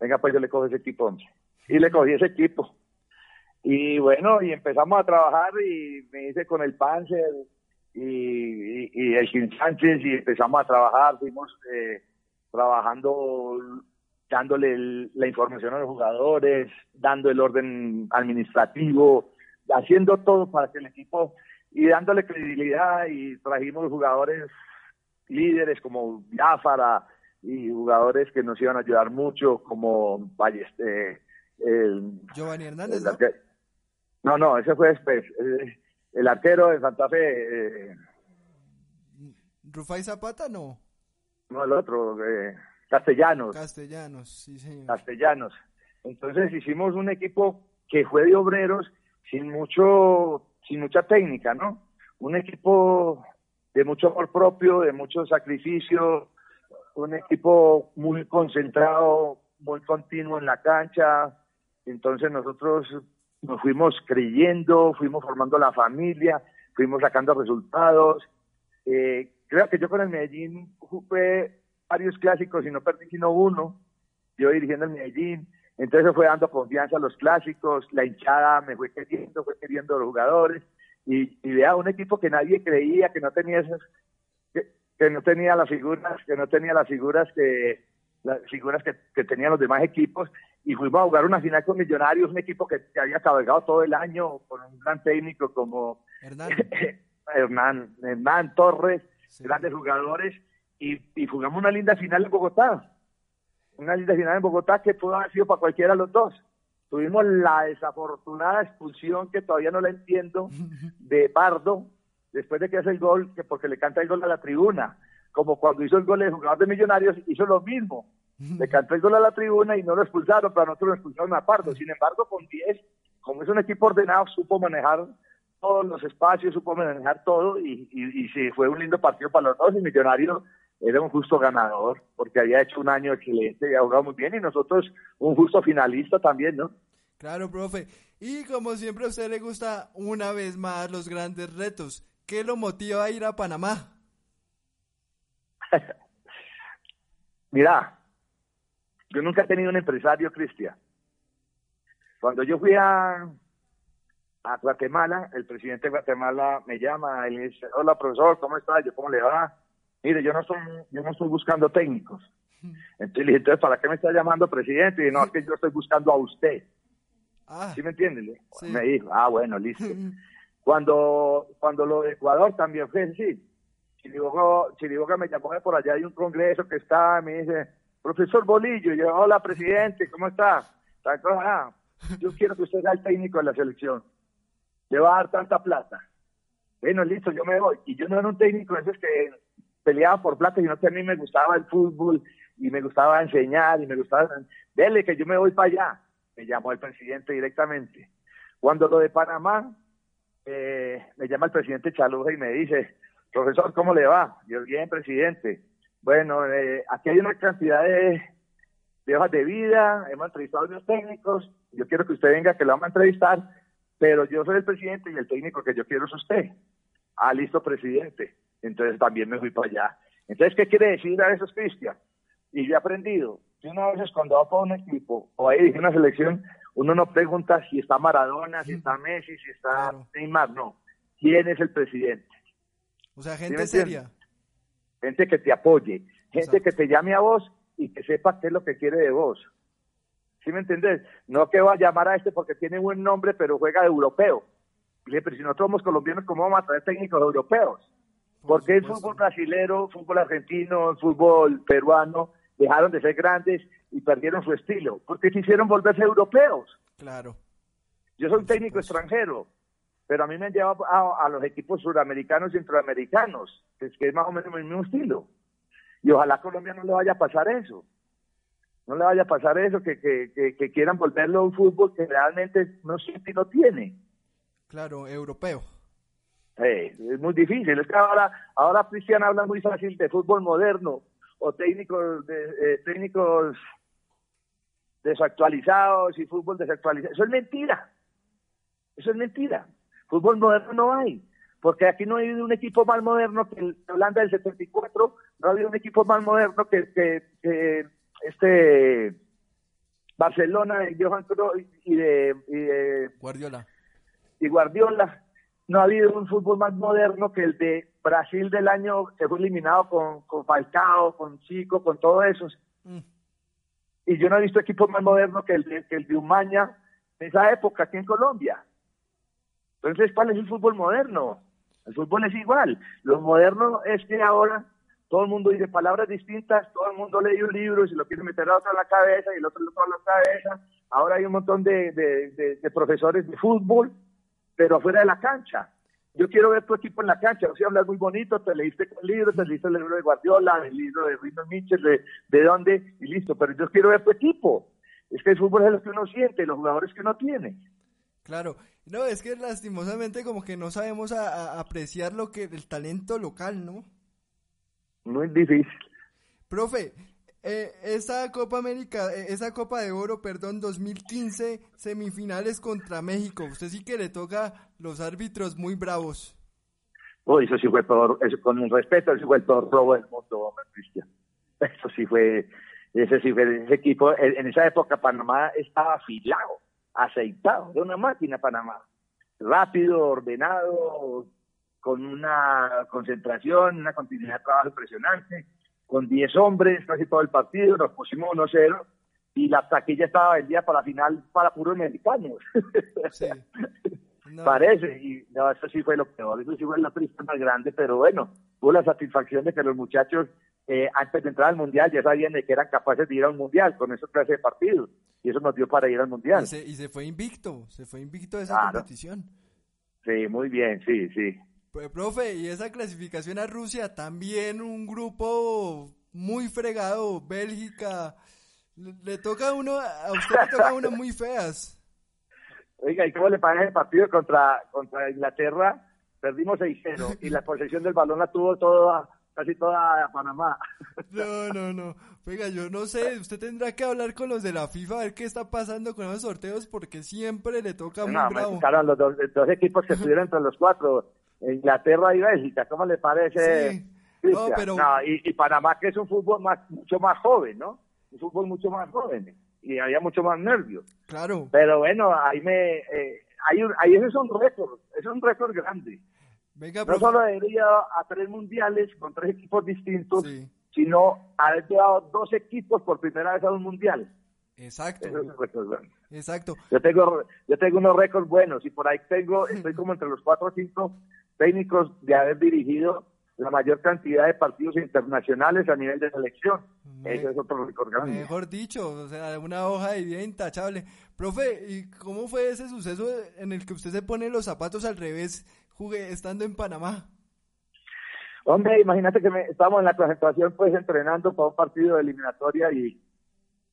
B: venga pues yo le cojo ese equipo, hombre. Y le cogí ese equipo. Y bueno, y empezamos a trabajar y me hice con el Panzer y, y, el Gil Sánchez y empezamos a trabajar, fuimos... Eh, trabajando, dándole la información a los jugadores, dando el orden administrativo, haciendo todo para que el equipo y dándole credibilidad y trajimos jugadores líderes como Biafara y jugadores que nos iban a ayudar mucho como
A: Balleste, el, Giovanni Hernández,
B: ¿no? No, ese fue después. Eh, el arquero de Santa Fe.
A: Eh, ¿Rufai Zapata no?
B: No, el otro. Eh, Castellanos.
A: Castellanos, sí, señor.
B: Castellanos. Entonces hicimos un equipo que fue de obreros sin mucho, sin mucha técnica, ¿no? Un equipo de mucho amor propio, de mucho sacrificio, un equipo muy concentrado, muy continuo en la cancha. Entonces nosotros nos fuimos creyendo, fuimos formando la familia, fuimos sacando resultados. Eh, creo que yo con el Medellín jugué varios clásicos y no perdí sino uno, yo dirigiendo el Medellín. Entonces fue dando confianza a los clásicos, la hinchada me fue queriendo, fue queriendo los jugadores y, y vea un equipo que nadie creía, que no tenía esas, que, que, no tenía las figuras, que no tenía las figuras que las figuras que, que, tenían los demás equipos y fuimos a jugar una final con Millonarios, un equipo que, que había cabalgado todo el año con un gran técnico como
A: Hernán, [laughs]
B: Hernán, Hernán Torres, sí. grandes jugadores y, y jugamos una linda final en Bogotá una linda final en Bogotá que pudo haber sido para cualquiera de los dos. Tuvimos la desafortunada expulsión que todavía no la entiendo [laughs] de Pardo después de que hace el gol, que porque le canta el gol a la tribuna, como cuando hizo el gol el jugador de Millonarios, hizo lo mismo. Le cantó el gol a la tribuna y no lo expulsaron, pero a nosotros lo expulsaron a Pardo. Sin embargo, con 10, como es un equipo ordenado, supo manejar todos los espacios, supo manejar todo y, y, y sí, fue un lindo partido para los dos y Millonarios era un justo ganador, porque había hecho un año excelente y ha jugado muy bien, y nosotros un justo finalista también, ¿no?
A: Claro, profe. Y como siempre a usted le gusta una vez más los grandes retos, ¿qué lo motiva a ir a Panamá? [laughs]
B: Mira, yo nunca he tenido un empresario, Cristian. Cuando yo fui a, a Guatemala, el presidente de Guatemala me llama y le dice, hola profesor, ¿cómo está? Yo, ¿cómo le va? mire, yo no estoy, yo no estoy buscando técnicos. Entonces le dije, entonces, ¿para qué me está llamando presidente? Y no, es que yo estoy buscando a usted.
A: Ah,
B: ¿Sí me entiende?
A: Sí.
B: Me dijo, ah, bueno, listo. [laughs] cuando, cuando lo de Ecuador también fue así. Chiriboga, Chiriboga me llamó de por allá, hay un congreso que está, me dice, profesor Bolillo, yo, hola, presidente, ¿cómo está? Ah, yo quiero que usted sea el técnico de la selección. Le va a dar tanta plata. Bueno, listo, yo me voy. Y yo no era un técnico, es que peleaba por plata, sino que a mí me gustaba el fútbol y me gustaba enseñar y me gustaba, dele que yo me voy para allá. Me llamó el presidente directamente. Cuando lo de Panamá, eh, me llama el presidente Chaluja y me dice, profesor, ¿cómo le va? Yo, bien, presidente. Bueno, eh, aquí hay una cantidad de, de hojas de vida, hemos entrevistado a los técnicos, yo quiero que usted venga, que lo vamos a entrevistar, pero yo soy el presidente y el técnico que yo quiero es usted. Ah, listo, presidente entonces también me fui para allá. Entonces, ¿qué quiere decir a esos Cristian? Y yo he aprendido que una vez cuando va para un equipo o ahí una selección, uno no pregunta si está Maradona, si está Messi, si está. Neymar, no. ¿Quién es el presidente?
A: o sea,
B: ¿Sí
A: gente seria.
B: Gente que te apoye, gente
A: Exacto.
B: que te llame a vos y que sepa qué es lo que quiere de vos. ¿Sí me entendés? No que va a llamar a este porque tiene buen nombre, pero juega de europeo. Y dije, pero si nosotros somos colombianos, ¿cómo vamos a traer técnicos europeos?
A: Por
B: Porque el fútbol brasilero, fútbol argentino, el fútbol peruano dejaron de ser grandes y perdieron su estilo, porque quisieron volverse europeos.
A: Claro.
B: Yo soy un técnico extranjero, pero a mí me han llevado a, a los equipos suramericanos y centroamericanos, que es, que es más o menos el mismo estilo. Y ojalá a Colombia no le vaya a pasar eso. No le vaya a pasar eso, que, que, que, que quieran volverlo un fútbol que realmente no siente y no tiene.
A: Claro, europeo.
B: Eh, es muy difícil. Es que ahora, ahora Cristian habla muy fácil de fútbol moderno o técnicos, de, eh, técnicos desactualizados y fútbol desactualizado. Eso es mentira. Eso es mentira. Fútbol moderno no hay. Porque aquí no hay un equipo más moderno que el de Holanda del 74, no ha habido un equipo más moderno que, que, que este Barcelona de Johan Cruyff y de, y de
A: Guardiola.
B: y Guardiola. No ha habido un fútbol más moderno que el de Brasil del año que fue eliminado con, con Falcao, con Chico, con todos esos.
A: Mm,
B: Y yo no he visto equipos más modernos que el de, que el de Umaña en esa época aquí en Colombia. Entonces, ¿cuál es el fútbol moderno? El fútbol es igual. Lo moderno es que ahora todo el mundo dice palabras distintas, todo el mundo lee un libro y se lo quiere meter a otro en la cabeza y el otro en la cabeza. Ahora hay un montón de, de, profesores de fútbol, pero afuera de la cancha. yo quiero ver tu equipo en la cancha, o sea, hablas muy bonito, te leíste el libro, te leíste el libro de Guardiola, el libro de Rino Mitchell, de, de dónde, y listo, pero yo quiero ver tu equipo. Es que el fútbol es lo que uno siente, los jugadores que uno tiene.
A: Claro, no, es que lastimosamente como que no sabemos apreciar lo que el talento local, ¿no?
B: Muy difícil.
A: Profe, eh, esa Copa América, eh, esa Copa de Oro, perdón, 2015, semifinales contra México. Usted sí que le toca los árbitros muy bravos.
B: Oh, eso sí fue todo, eso, con un respeto, eso fue el peor robo del mundo, Cristian. Eso sí fue, ese sí fue, ese equipo, en esa época Panamá estaba afilado, aceitado, de una máquina Panamá. Rápido, ordenado, con una concentración, una continuidad de trabajo impresionante con 10 hombres casi todo el partido, nos pusimos 1-0 y la taquilla estaba vendida para la final para puros mexicanos. [laughs] Parece, y no, eso sí fue lo peor, eso sí fue la triste más grande, pero bueno, tuvo la satisfacción de que los muchachos eh, antes de entrar al mundial ya sabían de que eran capaces de ir al mundial con esa clase de partidos y eso nos dio para ir al mundial.
A: Y se, fue invicto, se fue invicto de esa competición.
B: Sí, muy bien, sí, sí.
A: Pues, profe, y esa clasificación a Rusia, también un grupo muy fregado, Bélgica. Le, toca a uno, a usted le toca a uno muy feas.
B: Oiga, ¿y cómo le parece el partido contra, contra Inglaterra? Perdimos 6-0 y la [laughs] posesión del balón la tuvo toda, casi toda Panamá.
A: No, no, no. Oiga, yo no sé, usted tendrá que hablar con los de la FIFA a ver qué está pasando con esos sorteos porque siempre le toca muy bravo.
B: Claro, los dos, dos equipos que estuvieron entre los cuatro Inglaterra y Bélgica, ¿cómo le parece? No, pero... y, Panamá que es un fútbol más, mucho más joven, ¿no? Un fútbol mucho más joven y había mucho más nervios.
A: Claro.
B: Pero bueno, ahí me, eh, ahí, ahí es un récord, es un récord grande. Venga, no solo haber llegado a tres mundiales con tres equipos distintos, sino haber llevado dos equipos por primera vez a un mundial.
A: Exacto. Exacto.
B: Yo tengo, yo tengo unos récords buenos y por ahí tengo, [laughs] estoy como entre los cuatro o cinco técnicos de haber dirigido la mayor cantidad de partidos internacionales a nivel de selección. Eso es otro récord grande.
A: Mejor dicho, o sea, una hoja de vida intachable. Profe, ¿y cómo fue ese suceso en el que usted se pone los zapatos al revés jugué, estando en Panamá?
B: Hombre, imagínate que me, estábamos en la concentración pues entrenando para un partido de eliminatoria y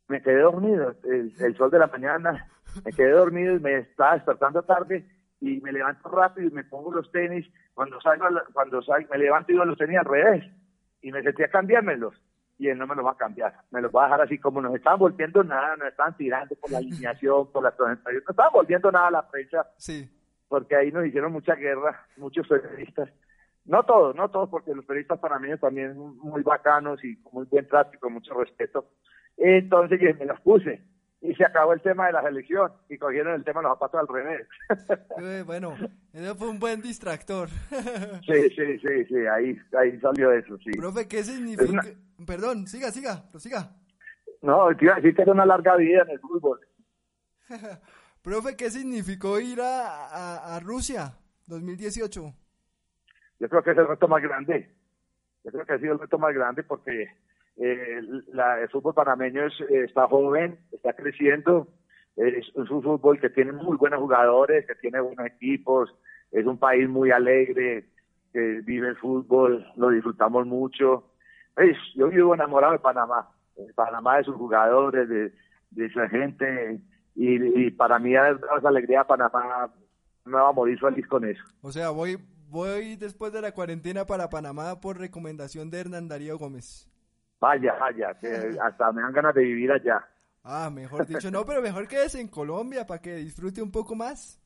B: me quedé dormido, el, sol de la mañana, me quedé dormido y me estaba despertando tarde y me levanto rápido y me pongo los tenis, cuando salgo, cuando salgo, me levanto y los tenis al revés y me a cambiármelos y él no me los va a cambiar, me los va a dejar así como nos estaban volviendo nada, nos estaban tirando por la alineación, por la presentación, no estaban volviendo nada a la prensa,
A: sí.
B: Porque ahí nos hicieron mucha guerra, muchos periodistas, no todos, no todos, porque los periodistas para mí también muy bacanos y con muy buen trato y con mucho respeto, entonces me las puse y se acabó el tema de la selección y cogieron el tema de los zapatos al revés. [laughs]
A: Eh, bueno, eso fue un buen distractor. [laughs]
B: sí, sí, sí, sí, ahí, ahí salió eso, sí.
A: Profe, ¿qué significa? Perdón, siga, siga, siga.
B: No, te iba a decir que era una larga vida en el fútbol. [laughs]
A: Profe, ¿qué significó ir a, a, a Rusia 2018?
B: Yo creo que es el reto más grande. Yo creo que ha sido el reto más grande porque eh, el fútbol panameño está joven, está creciendo, es, un fútbol que tiene muy buenos jugadores, que tiene buenos equipos, es un país muy alegre, que vive el fútbol, lo disfrutamos mucho. yo vivo enamorado de Panamá, Panamá de sus jugadores, de, de esa gente, y, para mí esa alegría de Panamá me va a morir feliz con eso.
A: O sea, voy, voy después de la cuarentena para Panamá por recomendación de Hernán Darío Gómez.
B: Vaya, vaya, que [laughs] hasta me dan ganas de vivir allá.
A: Ah, mejor dicho, no, pero mejor quédese en Colombia para que disfrute un poco más.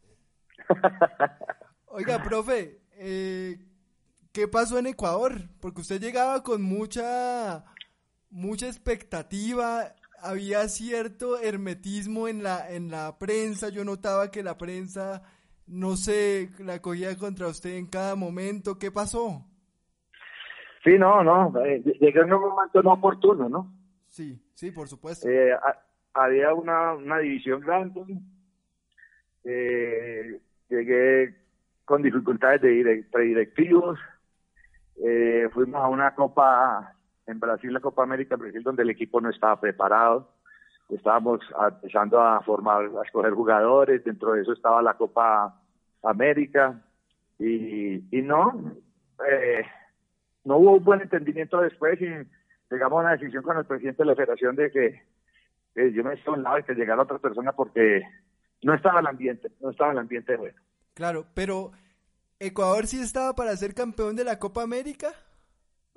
A: [laughs] Oiga, profe, eh, ¿qué pasó en Ecuador? Porque usted llegaba con mucha, mucha expectativa, había cierto hermetismo en la, en la prensa, yo notaba que la prensa, no sé, la cogía contra usted en cada momento, ¿qué pasó?
B: Sí, no, no, eh, llegué en un momento no oportuno, ¿no?
A: Sí, sí, por supuesto.
B: Eh, había una, una división grande, eh, llegué con dificultades de directivos, eh, fuimos a una copa en Brasil, la Copa América en Brasil, donde el equipo no estaba preparado, estábamos empezando a formar, a escoger jugadores, dentro de eso estaba la Copa América, Y, y no, eh, no hubo un buen entendimiento después y llegamos a una decisión con el presidente de la federación de que yo me hice un lado y que llegara otra persona porque no estaba el ambiente, no estaba el ambiente bueno.
A: Claro, pero ¿Ecuador sí estaba para ser campeón de la Copa América?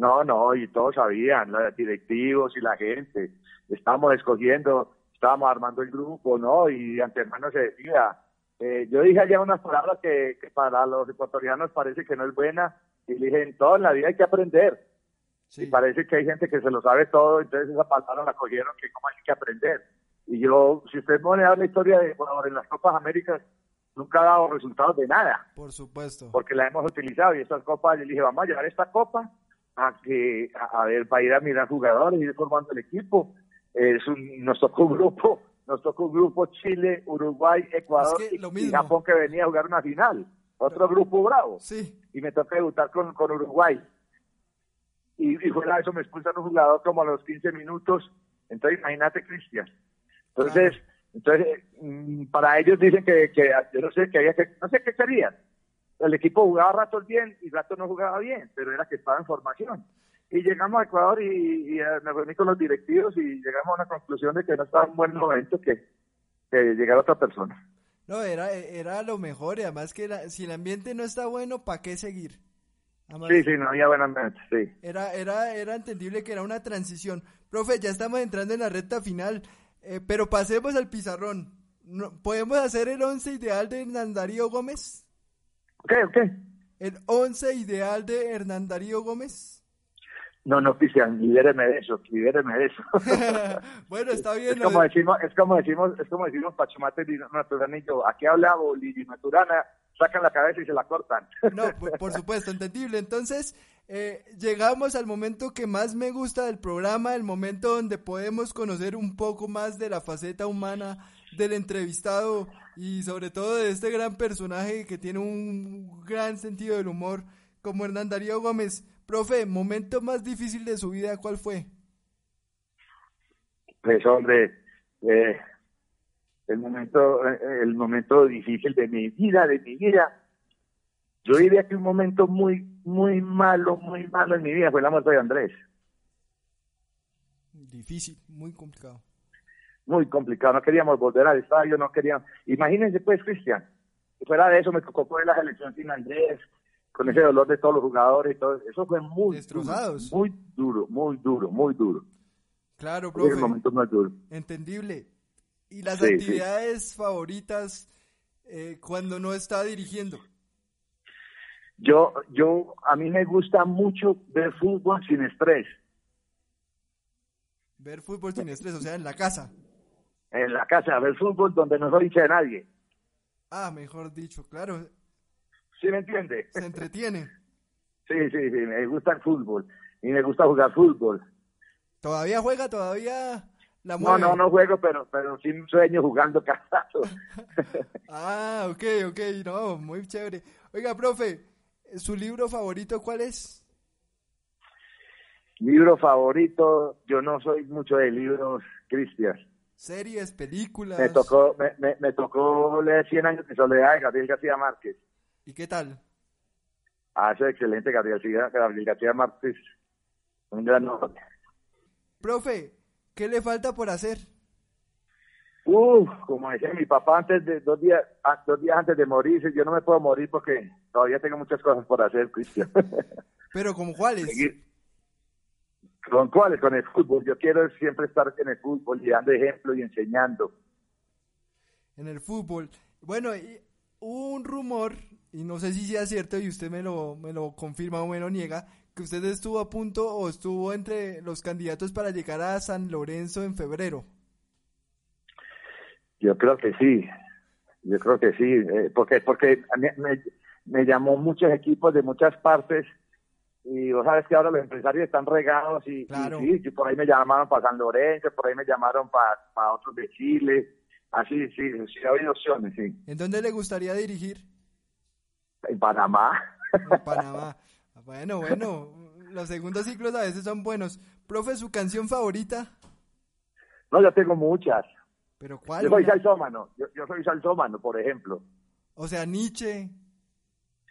B: No, no, y todos sabían, los directivos y la gente. Estábamos escogiendo, estábamos armando el grupo, ¿no? Y antemano se decía. Eh, yo dije allá unas palabras que, para los ecuatorianos parece que no es buena, y dije, en toda la vida hay que aprender. Y parece que hay gente que se lo sabe todo, entonces esa palabra la cogieron que como hay que aprender. Y yo, si usted pone a la historia de Ecuador en las Copas Américas, nunca ha dado resultados de nada.
A: Por supuesto.
B: Porque la hemos utilizado y estas copas, yo dije, vamos a llevar esta copa a que, a, ver, para ir a mirar jugadores, ir formando el equipo. Es un, nos tocó un grupo, nos tocó un grupo Chile, Uruguay, Ecuador y, Japón que venía a jugar una final. Otro grupo bravo.
A: Sí.
B: Y me toca debutar con, con Uruguay. Y, y fuera de eso me expulsan un jugador como a los 15 minutos. Entonces imagínate, Cristian. Entonces, entonces mm, para ellos dicen que, que, yo no sé, que había que, no sé qué querían. El equipo jugaba ratos bien y ratos no jugaba bien, pero era que estaba en formación. Y llegamos a Ecuador y, y eh, me reuní con los directivos y llegamos a una conclusión de que no estaba en buen momento que, que llegara otra persona.
A: No, era, era lo mejor y además que si el ambiente no está bueno, ¿para qué seguir?
B: sí, sí, no había buen ambiente, sí.
A: Era, era, era entendible que era una transición. Profe, ya estamos entrando en la recta final. Eh, pero pasemos al pizarrón. ¿Podemos hacer el once ideal de Hernán Darío Gómez?
B: ¿Qué? ¿Qué?
A: ¿El once ideal de Hernán Darío Gómez?
B: No, no, Cristian, libéreme de eso, libéreme de eso. [laughs]
A: bueno, está bien.
B: Es como decimos, es como decimos, es como decimos Pachumate Naturanillo, aquí habla Bolivia Maturana, sacan la cabeza y se la cortan.
A: no, [laughs] por supuesto, entendible. Entonces, eh, llegamos al momento que más me gusta del programa, el momento donde podemos conocer un poco más de la faceta humana del entrevistado y sobre todo de este gran personaje que tiene un gran sentido del humor como Hernán Darío Gómez. Profe, momento más difícil de su vida, ¿cuál fue?
B: Pues hombre, eh, el momento, eh, el momento difícil de mi vida, de mi vida, yo diría que un momento muy, muy malo, muy malo en mi vida fue la muerte de Andrés.
A: Difícil, muy complicado.
B: Muy complicado, no queríamos volver al estadio, no queríamos. Imagínense pues, Cristian, fuera de eso me tocó poner la selección sin Andrés, con ese dolor de todos los jugadores y todo eso fue muy
A: Destrozados.
B: muy duro, muy duro, muy duro.
A: Claro, profe.
B: más duro.
A: Entendible. ¿Y las actividades favoritas eh, cuando no está dirigiendo?
B: Yo, yo, a mí me gusta mucho ver fútbol sin estrés.
A: Ver fútbol sin estrés, o sea, en la casa.
B: En la casa, ver fútbol donde no soy hincha de nadie.
A: Ah, mejor dicho, claro.
B: ¿Sí me entiende?
A: Se entretiene.
B: sí, sí, sí, me gusta el fútbol y me gusta jugar fútbol.
A: ¿Todavía juega? ¿Todavía la
B: mueve? No, no, no juego, pero, pero sí sueño jugando [laughs] casado. [laughs]
A: ah, ok, ok, no, muy chévere. Oiga, profe, ¿Su libro favorito cuál es?
B: Libro favorito, yo no soy mucho de libros, Cristian.
A: Series, películas.
B: Me tocó, me, me, tocó leer Cien años de soledad de Gabriel García Márquez.
A: ¿Y qué tal?
B: Ah, es excelente, Gabriel, Gabriel García Márquez. Un gran nombre.
A: Profe, ¿qué le falta por hacer?
B: Uf, como decía mi papá antes de dos días, ah, dos días antes de morir, yo no me puedo morir porque todavía tengo muchas cosas por hacer, Cristian. [laughs]
A: Pero como cuáles?
B: ¿Con cuáles? Con el fútbol. Yo quiero siempre estar en el fútbol y dando ejemplo y enseñando.
A: En el fútbol. Bueno, hubo un rumor, y no sé si sea cierto, y usted me lo, me lo confirma o me lo niega, que usted estuvo a punto o estuvo entre los candidatos para llegar a San Lorenzo en febrero.
B: Yo creo que sí, yo creo que sí, eh, porque porque me, me, llamó muchos equipos de muchas partes y vos sabes que ahora los empresarios están regados y, sí, por ahí me llamaron para San Lorenzo, por ahí me llamaron para, para otros de Chile, así, sí, sí, ha habido opciones, sí.
A: ¿En dónde le gustaría dirigir?
B: En Panamá.
A: En Panamá. Bueno, bueno, los segundos ciclos a veces son buenos. Profe, ¿su canción favorita?
B: No, yo tengo muchas.
A: ¿Pero cuál?
B: Yo soy salsómano, yo, soy salsómano, por ejemplo.
A: O sea, Nietzsche.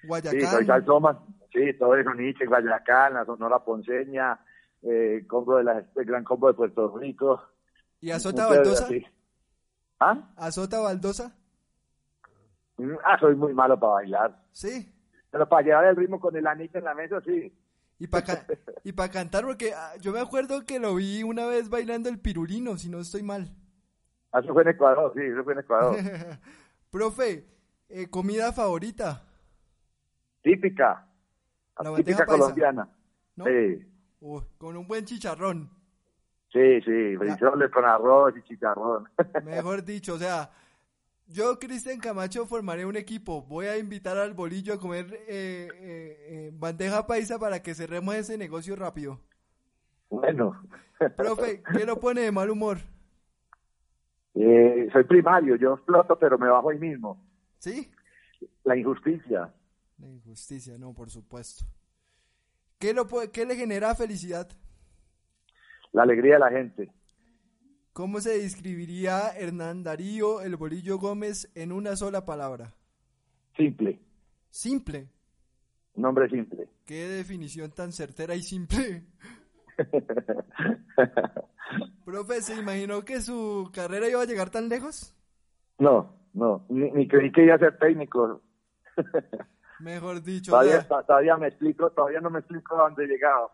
A: Guayacán.
B: Sí, soy salsómano. Sí, todo eso, Nietzsche, Guayacán, la Sonora Ponceña, eh, combo de la, el Gran Combo de Puerto Rico.
A: ¿Y Azota Baldosa?
B: así. ¿Ah?
A: ¿Azota Baldosa?
B: Mm, Ah, soy muy malo para bailar.
A: Sí.
B: Pero para llevar el ritmo con el anillo en la mesa, sí.
A: Y para [laughs] y para cantar, porque ah, yo me acuerdo que lo vi una vez bailando el pirulino, si no estoy mal.
B: Ah, Eso fue en Ecuador, sí, eso fue en Ecuador. [laughs]
A: Profe, eh, comida favorita,
B: Típica.
A: La
B: típica colombiana.
A: ¿no?
B: Sí,
A: Uy, con un buen chicharrón.
B: sí, sí. Frijoles con arroz y chicharrón. [laughs]
A: Mejor dicho, o sea, yo, Cristian Camacho, formaré un equipo. Voy a invitar al bolillo a comer eh, eh, eh, bandeja paisa para que cerremos ese negocio rápido.
B: bueno.
A: Profe, ¿qué lo pone de mal humor?
B: Eh, soy primario, yo exploto, pero me bajo ahí mismo.
A: ¿Sí?
B: La injusticia.
A: La injusticia, no, por supuesto. ¿Qué, lo, puede- qué le genera felicidad?
B: La alegría de la gente.
A: ¿Cómo se describiría Hernán Darío, el bolillo Gómez, en una sola palabra?
B: Simple.
A: Simple.
B: Nombre simple.
A: Qué definición tan certera y simple. [laughs] Profe, ¿se imaginó que su carrera iba a llegar tan lejos?
B: No, no. Ni, ni creí que iba a ser técnico. [laughs]
A: Mejor dicho,
B: Todavía, me explico, todavía no me explico a dónde he llegado.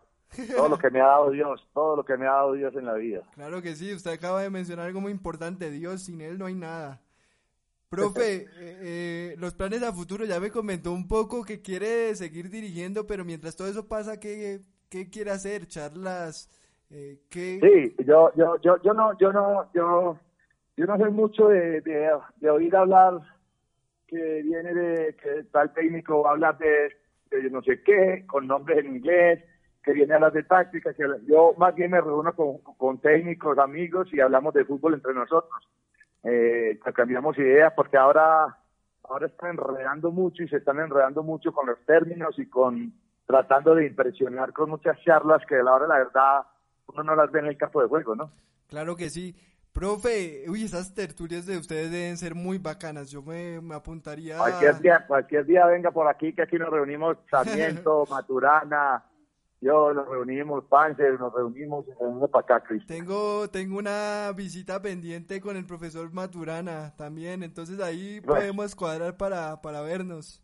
B: Todo lo que me ha dado Dios, todo lo que me ha dado Dios en la vida. [laughs]
A: claro que sí, usted acaba de mencionar algo muy importante, Dios, sin él no hay nada. Profe, [laughs] eh, eh, los planes a futuro, ya me comentó un poco que quiere seguir dirigiendo, pero mientras todo eso pasa, ¿qué, qué quiere hacer? ¿Charlas? Eh, ¿qué?
B: Sí, yo, yo, yo, yo no, yo no, yo, yo no soy mucho de, de, de oír hablar que viene de que tal técnico va a hablar de, no sé qué, con nombres en inglés, que viene a hablar de táctica, que yo más bien me reúno con, con técnicos, amigos y hablamos de fútbol entre nosotros. Eh, cambiamos ideas porque ahora, ahora están enredando mucho y se están enredando mucho con los términos y con tratando de impresionar con muchas charlas que a la hora la verdad uno no las ve en el campo de juego, ¿no?
A: Claro que sí. Profe, uy, esas tertulias de ustedes deben ser muy bacanas. Yo me, me apuntaría.
B: Cualquier día, cualquier día venga por aquí, que aquí nos reunimos Sarmiento, [laughs] Maturana, yo nos reunimos, Panzer, nos reunimos, nos reunimos para acá, Cristian.
A: Tengo, tengo una visita pendiente con el profesor Maturana también, entonces ahí
B: Bueno.
A: podemos cuadrar para, para vernos.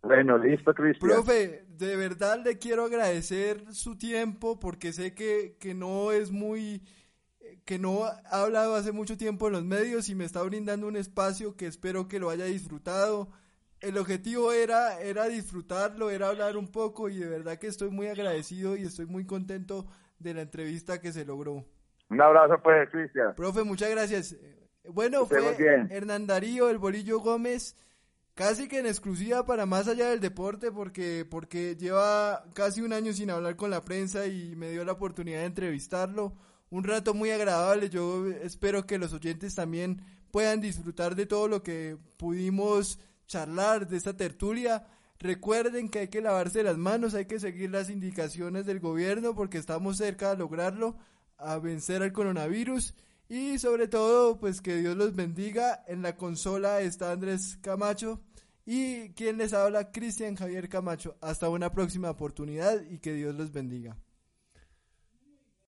B: Bueno, listo, Cristian.
A: Profe, de verdad le quiero agradecer su tiempo porque sé que, que no es muy, que no ha hablado hace mucho tiempo en los medios y me está brindando un espacio que espero que lo haya disfrutado. El objetivo era, era disfrutarlo, era hablar un poco y de verdad que estoy muy agradecido y estoy muy contento de la entrevista que se logró.
B: Un abrazo, pues, Cristian.
A: Profe, muchas gracias. Bueno, fue
B: bien.
A: Hernán Darío, el Bolillo Gómez, casi que en exclusiva para más allá del deporte, porque, porque lleva casi un año sin hablar con la prensa y me dio la oportunidad de entrevistarlo. Un rato muy agradable, yo espero que los oyentes también puedan disfrutar de todo lo que pudimos charlar de esta tertulia. Recuerden que hay que lavarse las manos, hay que seguir las indicaciones del gobierno porque estamos cerca de lograrlo, a vencer al coronavirus y sobre todo pues que Dios los bendiga. En la consola está Andrés Camacho y quien les habla Cristian Javier Camacho. Hasta una próxima oportunidad y que Dios los bendiga.